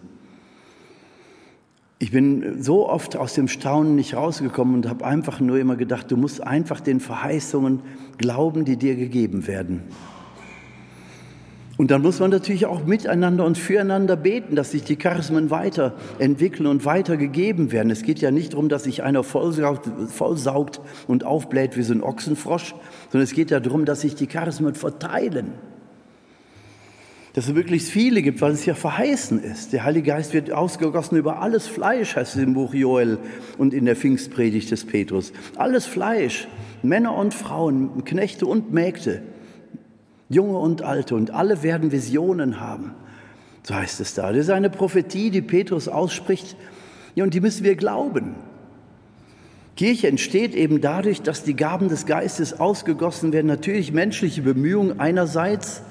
Speaker 1: Ich bin so oft aus dem Staunen nicht rausgekommen und habe einfach nur immer gedacht, du musst einfach den Verheißungen glauben, die dir gegeben werden. Und dann muss man natürlich auch miteinander und füreinander beten, dass sich die Charismen weiterentwickeln und weitergegeben werden. Es geht ja nicht darum, dass sich einer vollsaugt, vollsaugt und aufbläht wie so ein Ochsenfrosch, sondern es geht ja darum, dass sich die Charismen verteilen. Dass es möglichst viele gibt, weil es ja verheißen ist. Der Heilige Geist wird ausgegossen über alles Fleisch, heißt es im Buch Joel und in der Pfingstpredigt des Petrus. Alles Fleisch, Männer und Frauen, Knechte und Mägde. Junge und Alte, und alle werden Visionen haben. So heißt es da. Das ist eine Prophetie, die Petrus ausspricht, ja, und die müssen wir glauben. Kirche entsteht eben dadurch, dass die Gaben des Geistes ausgegossen werden. Natürlich menschliche Bemühungen einerseits,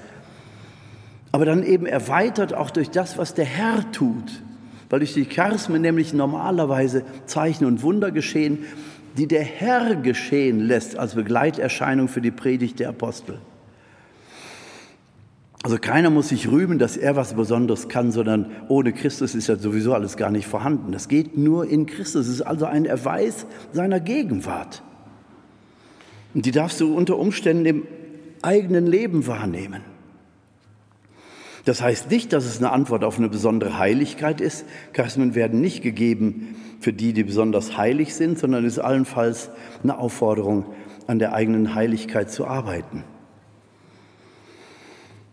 Speaker 1: aber dann eben erweitert auch durch das, was der Herr tut. Weil durch die Charismen nämlich normalerweise Zeichen und Wunder geschehen, die der Herr geschehen lässt als Begleiterscheinung für die Predigt der Apostel. Also keiner muss sich rühmen, dass er was Besonderes kann, sondern ohne Christus ist ja sowieso alles gar nicht vorhanden. Das geht nur in Christus. Es ist also ein Erweis seiner Gegenwart. Und die darfst du unter Umständen im eigenen Leben wahrnehmen. Das heißt nicht, dass es eine Antwort auf eine besondere Heiligkeit ist. Charismen werden nicht gegeben für die, die besonders heilig sind, sondern es ist allenfalls eine Aufforderung, an der eigenen Heiligkeit zu arbeiten.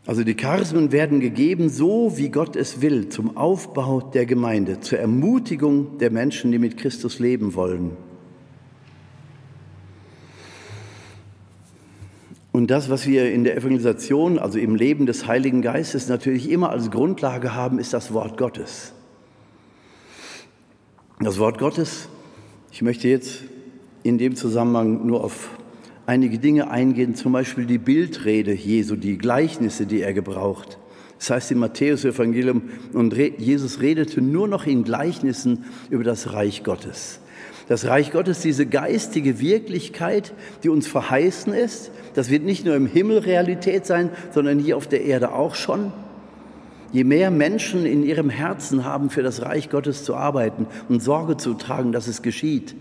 Speaker 1: Also die Charismen werden gegeben, so wie Gott es will, zum Aufbau der Gemeinde, zur Ermutigung der Menschen, die mit Christus leben wollen. Und das, was wir in der Evangelisation, also im Leben des Heiligen Geistes natürlich immer als Grundlage haben, ist das Wort Gottes. Das Wort Gottes, ich möchte jetzt in dem Zusammenhang nur auf einige Dinge eingehen, zum Beispiel die Bildrede Jesu, die Gleichnisse, die er gebraucht. Das heißt im Matthäus-Evangelium, und Jesus redete nur noch in Gleichnissen über das Reich Gottes. Das Reich Gottes, diese geistige Wirklichkeit, die uns verheißen ist, das wird nicht nur im Himmel Realität sein, sondern hier auf der Erde auch schon. Je mehr Menschen in ihrem Herzen haben, für das Reich Gottes zu arbeiten und Sorge zu tragen, dass es geschieht,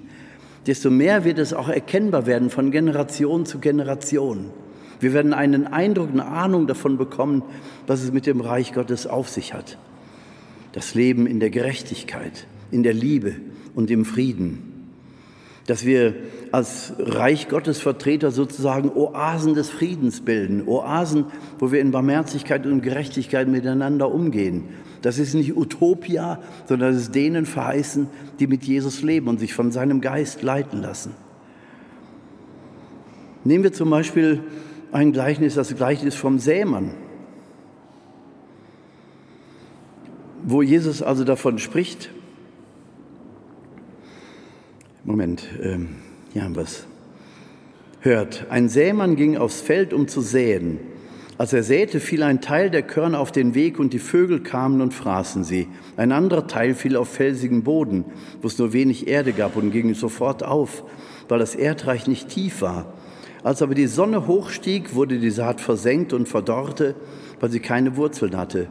Speaker 1: desto mehr wird es auch erkennbar werden von Generation zu Generation. Wir werden einen Eindruck, eine Ahnung davon bekommen, was es mit dem Reich Gottes auf sich hat. Das Leben in der Gerechtigkeit, in der Liebe und im Frieden dass wir als Reich Gottes Vertreter sozusagen Oasen des Friedens bilden, Oasen, wo wir in Barmherzigkeit und Gerechtigkeit miteinander umgehen. Das ist nicht Utopia, sondern es ist denen verheißen, die mit Jesus leben und sich von seinem Geist leiten lassen. Nehmen wir zum Beispiel ein Gleichnis, das Gleichnis vom Sämann, wo Jesus also davon spricht, Moment, ähm, hier haben wir es. Hört, ein Sämann ging aufs Feld, um zu säen. Als er säte, fiel ein Teil der Körner auf den Weg und die Vögel kamen und fraßen sie. Ein anderer Teil fiel auf felsigen Boden, wo es nur wenig Erde gab und ging sofort auf, weil das Erdreich nicht tief war. Als aber die Sonne hochstieg, wurde die Saat versenkt und verdorrte, weil sie keine Wurzeln hatte.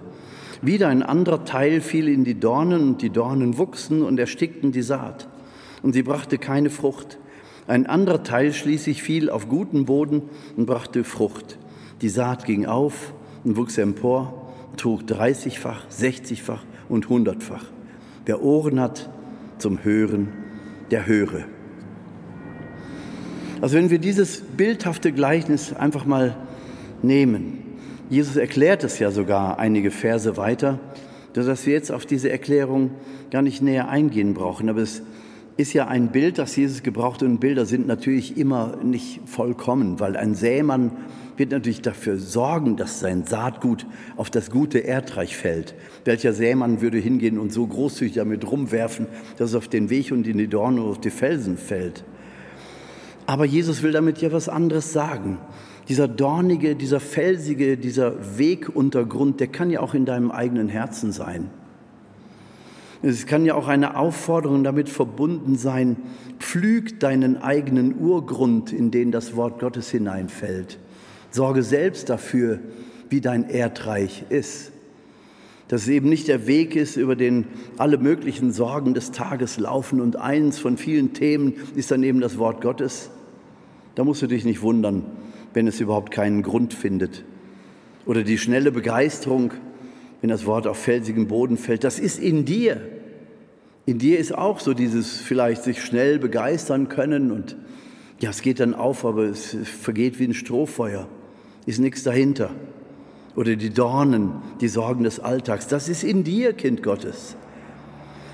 Speaker 1: Wieder ein anderer Teil fiel in die Dornen und die Dornen wuchsen und erstickten die Saat und sie brachte keine Frucht. Ein anderer Teil schließlich fiel auf guten Boden und brachte Frucht. Die Saat ging auf und wuchs empor, trug dreißigfach, sechzigfach und hundertfach. Wer Ohren hat zum Hören, der höre. Also wenn wir dieses bildhafte Gleichnis einfach mal nehmen, Jesus erklärt es ja sogar einige Verse weiter, dass wir jetzt auf diese Erklärung gar nicht näher eingehen brauchen, aber es ist ja ein Bild, das Jesus gebraucht und Bilder sind natürlich immer nicht vollkommen, weil ein Sämann wird natürlich dafür sorgen, dass sein Saatgut auf das gute Erdreich fällt. Welcher Sämann würde hingehen und so großzügig damit rumwerfen, dass es auf den Weg und in die Dornen und auf die Felsen fällt? Aber Jesus will damit ja was anderes sagen. Dieser dornige, dieser felsige, dieser Weguntergrund, der kann ja auch in deinem eigenen Herzen sein. Es kann ja auch eine Aufforderung damit verbunden sein, pflüg deinen eigenen Urgrund, in den das Wort Gottes hineinfällt. Sorge selbst dafür, wie dein Erdreich ist. Dass es eben nicht der Weg ist, über den alle möglichen Sorgen des Tages laufen und eins von vielen Themen ist dann eben das Wort Gottes. Da musst du dich nicht wundern, wenn es überhaupt keinen Grund findet. Oder die schnelle Begeisterung, wenn das Wort auf felsigen Boden fällt. Das ist in dir. In dir ist auch so dieses vielleicht sich schnell begeistern können und ja, es geht dann auf, aber es vergeht wie ein Strohfeuer. Ist nichts dahinter. Oder die Dornen, die Sorgen des Alltags. Das ist in dir, Kind Gottes.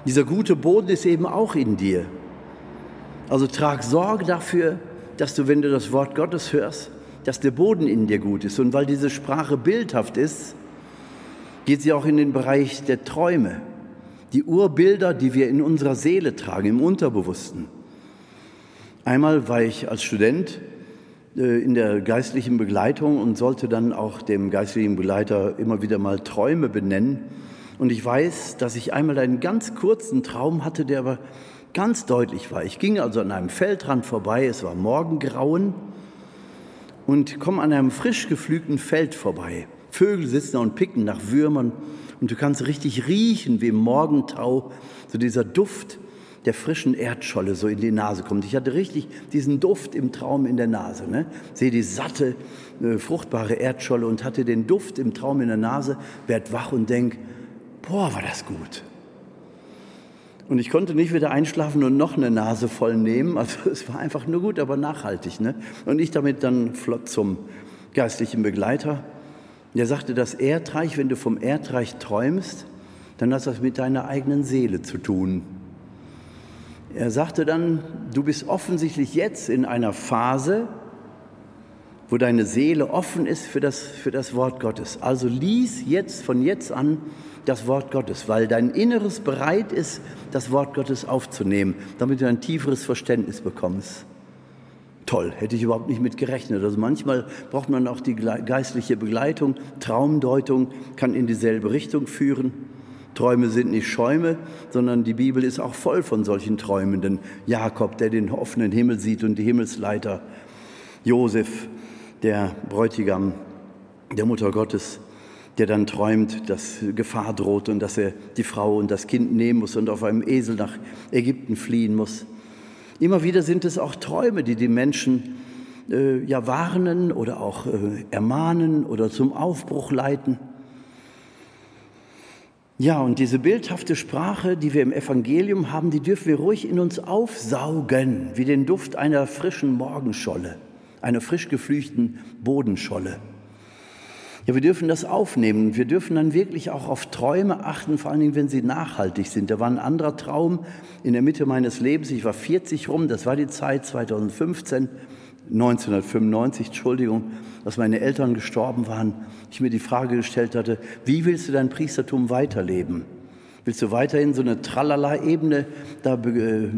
Speaker 1: Dieser gute Boden ist eben auch in dir. Also trag Sorge dafür, dass du, wenn du das Wort Gottes hörst, dass der Boden in dir gut ist. Und weil diese Sprache bildhaft ist, geht sie auch in den Bereich der Träume, die Urbilder, die wir in unserer Seele tragen, im Unterbewussten. Einmal war ich als Student äh, in der geistlichen Begleitung und sollte dann auch dem geistlichen Begleiter immer wieder mal Träume benennen. Und ich weiß, dass ich einmal einen ganz kurzen Traum hatte, der aber ganz deutlich war. Ich ging also an einem Feldrand vorbei, es war Morgengrauen und komme an einem frisch geflügten Feld vorbei. Vögel sitzen da und picken nach Würmern und du kannst richtig riechen, wie im Morgentau so dieser Duft der frischen Erdscholle so in die Nase kommt. Ich hatte richtig diesen Duft im Traum in der Nase. Ne? Sehe die satte, äh, fruchtbare Erdscholle und hatte den Duft im Traum in der Nase, werd wach und denk, boah, war das gut. Und ich konnte nicht wieder einschlafen und noch eine Nase voll nehmen. Also es war einfach nur gut, aber nachhaltig. Ne? Und ich damit dann flott zum geistlichen Begleiter Der sagte, das Erdreich, wenn du vom Erdreich träumst, dann hat das mit deiner eigenen Seele zu tun. Er sagte dann, du bist offensichtlich jetzt in einer Phase, wo deine Seele offen ist für das, für das Wort Gottes. Also lies jetzt von jetzt an das Wort Gottes, weil dein Inneres bereit ist, das Wort Gottes aufzunehmen, damit du ein tieferes Verständnis bekommst. Toll, hätte ich überhaupt nicht mit gerechnet. Also manchmal braucht man auch die geistliche Begleitung. Traumdeutung kann in dieselbe Richtung führen. Träume sind nicht Schäume, sondern die Bibel ist auch voll von solchen Träumenden. Jakob, der den offenen Himmel sieht und die Himmelsleiter. Josef, der Bräutigam der Mutter Gottes, der dann träumt, dass Gefahr droht und dass er die Frau und das Kind nehmen muss und auf einem Esel nach Ägypten fliehen muss. Immer wieder sind es auch Träume, die die Menschen äh, ja warnen oder auch äh, ermahnen oder zum Aufbruch leiten. Ja, und diese bildhafte Sprache, die wir im Evangelium haben, die dürfen wir ruhig in uns aufsaugen, wie den Duft einer frischen Morgenscholle, einer frisch geflüchten Bodenscholle. Ja, wir dürfen das aufnehmen. Wir dürfen dann wirklich auch auf Träume achten, vor allen Dingen, wenn sie nachhaltig sind. Da war ein anderer Traum in der Mitte meines Lebens. Ich war 40 rum, das war die Zeit 2015, 1995, Entschuldigung, dass meine Eltern gestorben waren. Ich mir die Frage gestellt hatte, wie willst du dein Priestertum weiterleben? Willst du weiterhin so eine Tralala-Ebene da äh,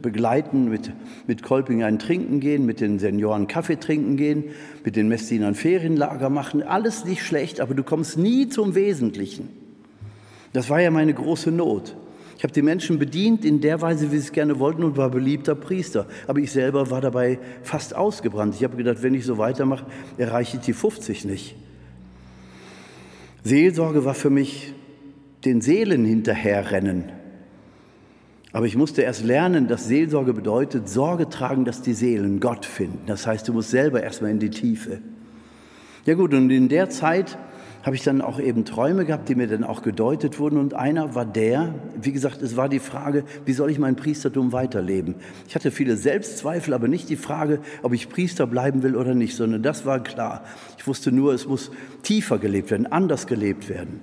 Speaker 1: begleiten, mit, mit Kolping ein Trinken gehen, mit den Senioren Kaffee trinken gehen, mit den Messinern Ferienlager machen? Alles nicht schlecht, aber du kommst nie zum Wesentlichen. Das war ja meine große Not. Ich habe die Menschen bedient in der Weise, wie sie es gerne wollten und war beliebter Priester. Aber ich selber war dabei fast ausgebrannt. Ich habe gedacht, wenn ich so weitermache, erreiche ich die 50 nicht. Seelsorge war für mich den Seelen hinterherrennen. Aber ich musste erst lernen, dass Seelsorge bedeutet, Sorge tragen, dass die Seelen Gott finden. Das heißt, du musst selber erstmal in die Tiefe. Ja gut, und in der Zeit habe ich dann auch eben Träume gehabt, die mir dann auch gedeutet wurden. Und einer war der, wie gesagt, es war die Frage, wie soll ich mein Priestertum weiterleben? Ich hatte viele Selbstzweifel, aber nicht die Frage, ob ich Priester bleiben will oder nicht, sondern das war klar. Ich wusste nur, es muss tiefer gelebt werden, anders gelebt werden.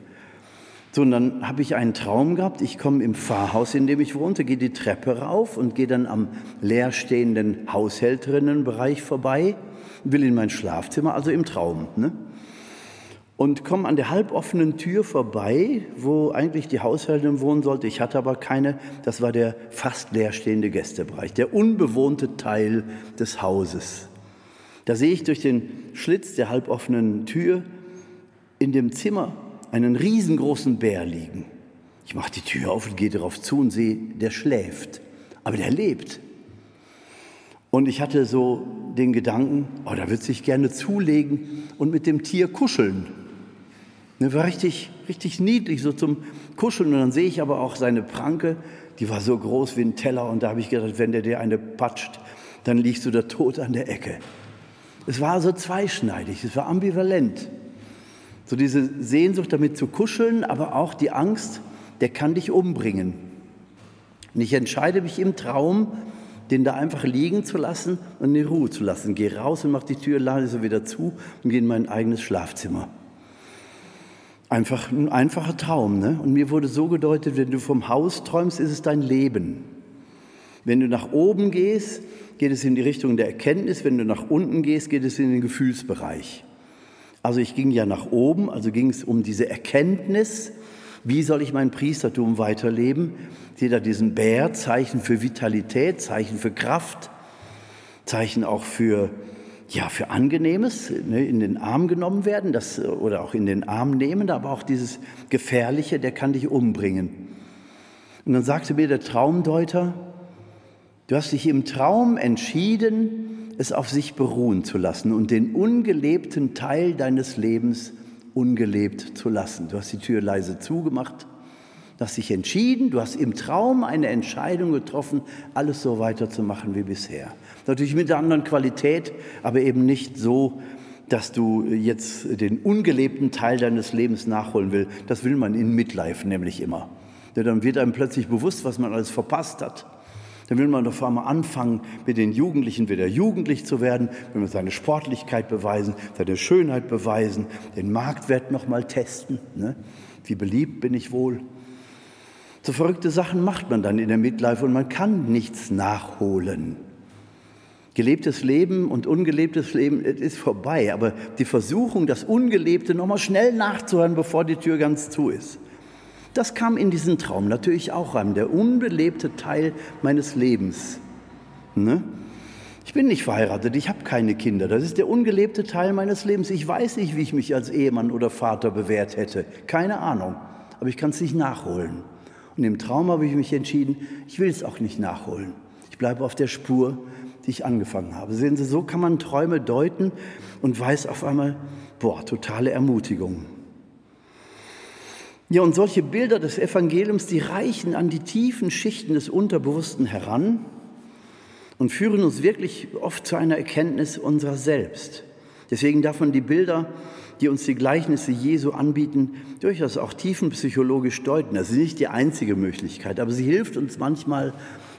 Speaker 1: So, und dann habe ich einen Traum gehabt. Ich komme im Pfarrhaus, in dem ich wohnte, gehe die Treppe rauf und gehe dann am leerstehenden Haushälterinnenbereich vorbei, will in mein Schlafzimmer, also im Traum. Ne? Und komme an der halboffenen Tür vorbei, wo eigentlich die Haushälterin wohnen sollte. Ich hatte aber keine. Das war der fast leerstehende Gästebereich, der unbewohnte Teil des Hauses. Da sehe ich durch den Schlitz der halboffenen Tür in dem Zimmer einen riesengroßen Bär liegen. Ich mache die Tür auf und gehe darauf zu und sehe, der schläft, aber der lebt. Und ich hatte so den Gedanken, oh, da wird sich gerne zulegen und mit dem Tier kuscheln. Ne, war richtig, richtig niedlich, so zum Kuscheln. Und dann sehe ich aber auch seine Pranke, die war so groß wie ein Teller. Und da habe ich gedacht, wenn der dir eine patscht, dann liegst du da tot an der Ecke. Es war so zweischneidig, es war ambivalent. So diese Sehnsucht damit zu kuscheln, aber auch die Angst, der kann dich umbringen. Und ich entscheide mich im Traum, den da einfach liegen zu lassen und in Ruhe zu lassen. Gehe raus und mache die Tür leise wieder zu und gehe in mein eigenes Schlafzimmer. Einfach ein einfacher Traum. Ne? Und mir wurde so gedeutet, wenn du vom Haus träumst, ist es dein Leben. Wenn du nach oben gehst, geht es in die Richtung der Erkenntnis. Wenn du nach unten gehst, geht es in den Gefühlsbereich. Also ich ging ja nach oben, also ging es um diese Erkenntnis, wie soll ich mein Priestertum weiterleben? Seht da diesen Bär, Zeichen für Vitalität, Zeichen für Kraft, Zeichen auch für, ja, für Angenehmes, ne, in den Arm genommen werden das, oder auch in den Arm nehmen, aber auch dieses Gefährliche, der kann dich umbringen. Und dann sagte mir der Traumdeuter, du hast dich im Traum entschieden, es auf sich beruhen zu lassen und den ungelebten Teil deines Lebens ungelebt zu lassen. Du hast die Tür leise zugemacht, hast dich entschieden, du hast im Traum eine Entscheidung getroffen, alles so weiterzumachen wie bisher. Natürlich mit einer anderen Qualität, aber eben nicht so, dass du jetzt den ungelebten Teil deines Lebens nachholen willst. Das will man in Midlife nämlich immer. Denn dann wird einem plötzlich bewusst, was man alles verpasst hat Dann will man auf einmal anfangen, mit den Jugendlichen wieder jugendlich zu werden, will man seine Sportlichkeit beweisen, seine Schönheit beweisen, den Marktwert nochmal testen. Ne? Wie beliebt bin ich wohl? So verrückte Sachen macht man dann in der Midlife und man kann nichts nachholen. Gelebtes Leben und ungelebtes Leben ist vorbei, aber die Versuchung, das Ungelebte nochmal schnell nachzuhören, bevor die Tür ganz zu ist, das kam in diesen Traum natürlich auch rein, der unbelebte Teil meines Lebens. Ne? Ich bin nicht verheiratet, ich habe keine Kinder. Das ist der ungelebte Teil meines Lebens. Ich weiß nicht, wie ich mich als Ehemann oder Vater bewährt hätte. Keine Ahnung. Aber ich kann es nicht nachholen. Und im Traum habe ich mich entschieden, ich will es auch nicht nachholen. Ich bleibe auf der Spur, die ich angefangen habe. Sehen Sie, so kann man Träume deuten und weiß auf einmal, boah, totale Ermutigung. Ja, und solche Bilder des Evangeliums, die reichen an die tiefen Schichten des Unterbewussten heran und führen uns wirklich oft zu einer Erkenntnis unserer selbst. Deswegen darf man die Bilder, die uns die Gleichnisse Jesu anbieten, durchaus auch tiefenpsychologisch deuten. Das ist nicht die einzige Möglichkeit, aber sie hilft uns manchmal,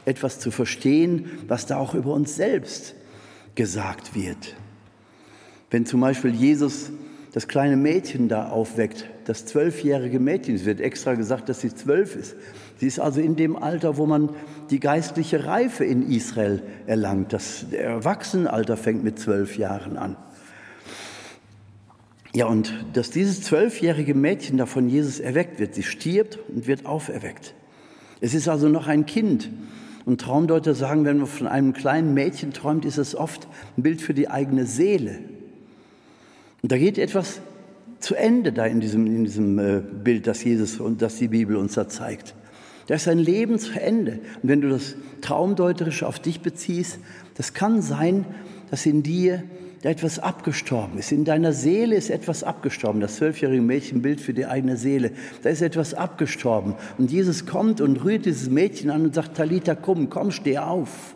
Speaker 1: etwas zu verstehen, was da auch über uns selbst gesagt wird. Wenn zum Beispiel Jesus das kleine Mädchen da aufweckt, das zwölfjährige Mädchen. Es wird extra gesagt, dass sie zwölf ist. Sie ist also in dem Alter, wo man die geistliche Reife in Israel erlangt. Das Erwachsenenalter fängt mit zwölf Jahren an. Ja, und dass dieses zwölfjährige Mädchen da von Jesus erweckt wird, sie stirbt und wird auferweckt. Es ist also noch ein Kind. Und Traumdeuter sagen, wenn man von einem kleinen Mädchen träumt, ist es oft ein Bild für die eigene Seele. Und da geht etwas zu Ende da in diesem, in diesem äh, Bild, das Jesus und das die Bibel uns da zeigt. Da ist ein Leben zu Ende. Und wenn du das Traumdeuterische auf dich beziehst, das kann sein, dass in dir etwas abgestorben ist. In deiner Seele ist etwas abgestorben. Das zwölfjährige Mädchen Bild für die eigene Seele. Da ist etwas abgestorben. Und Jesus kommt und rührt dieses Mädchen an und sagt, Talita, komm, komm, steh auf.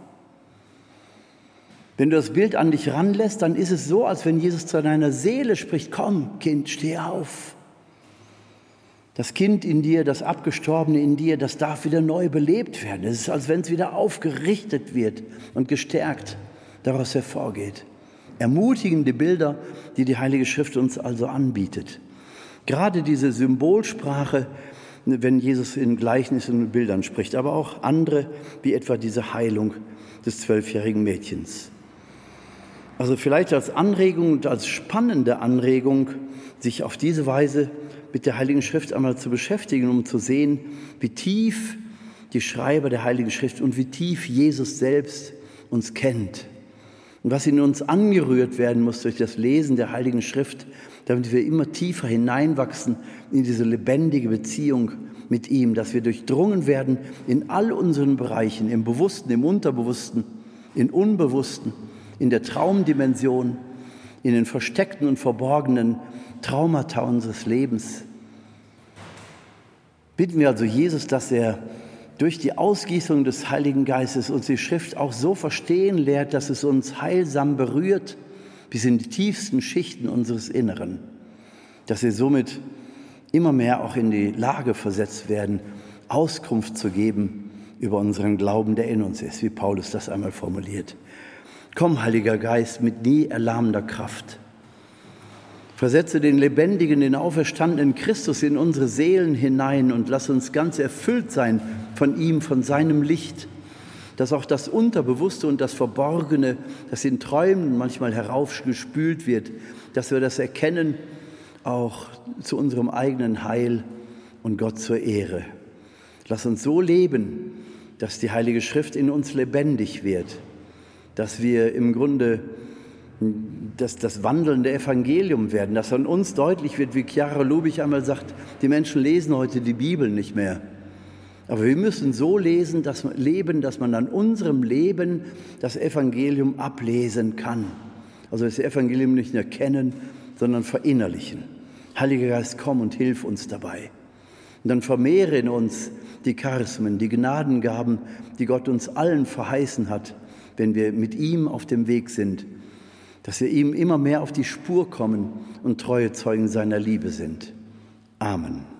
Speaker 1: Wenn du das Bild an dich ranlässt, dann ist es so, als wenn Jesus zu deiner Seele spricht, komm, Kind, steh auf. Das Kind in dir, das Abgestorbene in dir, das darf wieder neu belebt werden. Es ist, als wenn es wieder aufgerichtet wird und gestärkt daraus hervorgeht. Ermutigende Bilder, die die Heilige Schrift uns also anbietet. Gerade diese Symbolsprache, wenn Jesus in Gleichnissen und Bildern spricht, aber auch andere, wie etwa diese Heilung des zwölfjährigen Mädchens. Also vielleicht als Anregung und als spannende Anregung, sich auf diese Weise mit der Heiligen Schrift einmal zu beschäftigen, um zu sehen, wie tief die Schreiber der Heiligen Schrift und wie tief Jesus selbst uns kennt. Und was in uns angerührt werden muss durch das Lesen der Heiligen Schrift, damit wir immer tiefer hineinwachsen in diese lebendige Beziehung mit ihm, dass wir durchdrungen werden in all unseren Bereichen, im Bewussten, im Unterbewussten, im Unbewussten in der Traumdimension, in den versteckten und verborgenen Traumata unseres Lebens. Bitten wir also Jesus, dass er durch die Ausgießung des Heiligen Geistes uns die Schrift auch so verstehen lehrt, dass es uns heilsam berührt bis in die tiefsten Schichten unseres Inneren, dass wir somit immer mehr auch in die Lage versetzt werden, Auskunft zu geben über unseren Glauben, der in uns ist, wie Paulus das einmal formuliert. Komm, Heiliger Geist, mit nie erlahmender Kraft. Versetze den lebendigen, den auferstandenen Christus in unsere Seelen hinein und lass uns ganz erfüllt sein von ihm, von seinem Licht, dass auch das Unterbewusste und das Verborgene, das in Träumen manchmal heraufgespült wird, dass wir das erkennen, auch zu unserem eigenen Heil und Gott zur Ehre. Lass uns so leben, dass die Heilige Schrift in uns lebendig wird dass wir im Grunde das, das wandelnde Evangelium werden, dass an uns deutlich wird, wie Chiara Lubich einmal sagt, die Menschen lesen heute die Bibel nicht mehr. Aber wir müssen so lesen, dass, leben, dass man an unserem Leben das Evangelium ablesen kann. Also das Evangelium nicht nur kennen, sondern verinnerlichen. Heiliger Geist, komm und hilf uns dabei. Und dann vermehre in uns die Charismen, die Gnadengaben, die Gott uns allen verheißen hat, wenn wir mit ihm auf dem Weg sind, dass wir ihm immer mehr auf die Spur kommen und treue Zeugen seiner Liebe sind. Amen.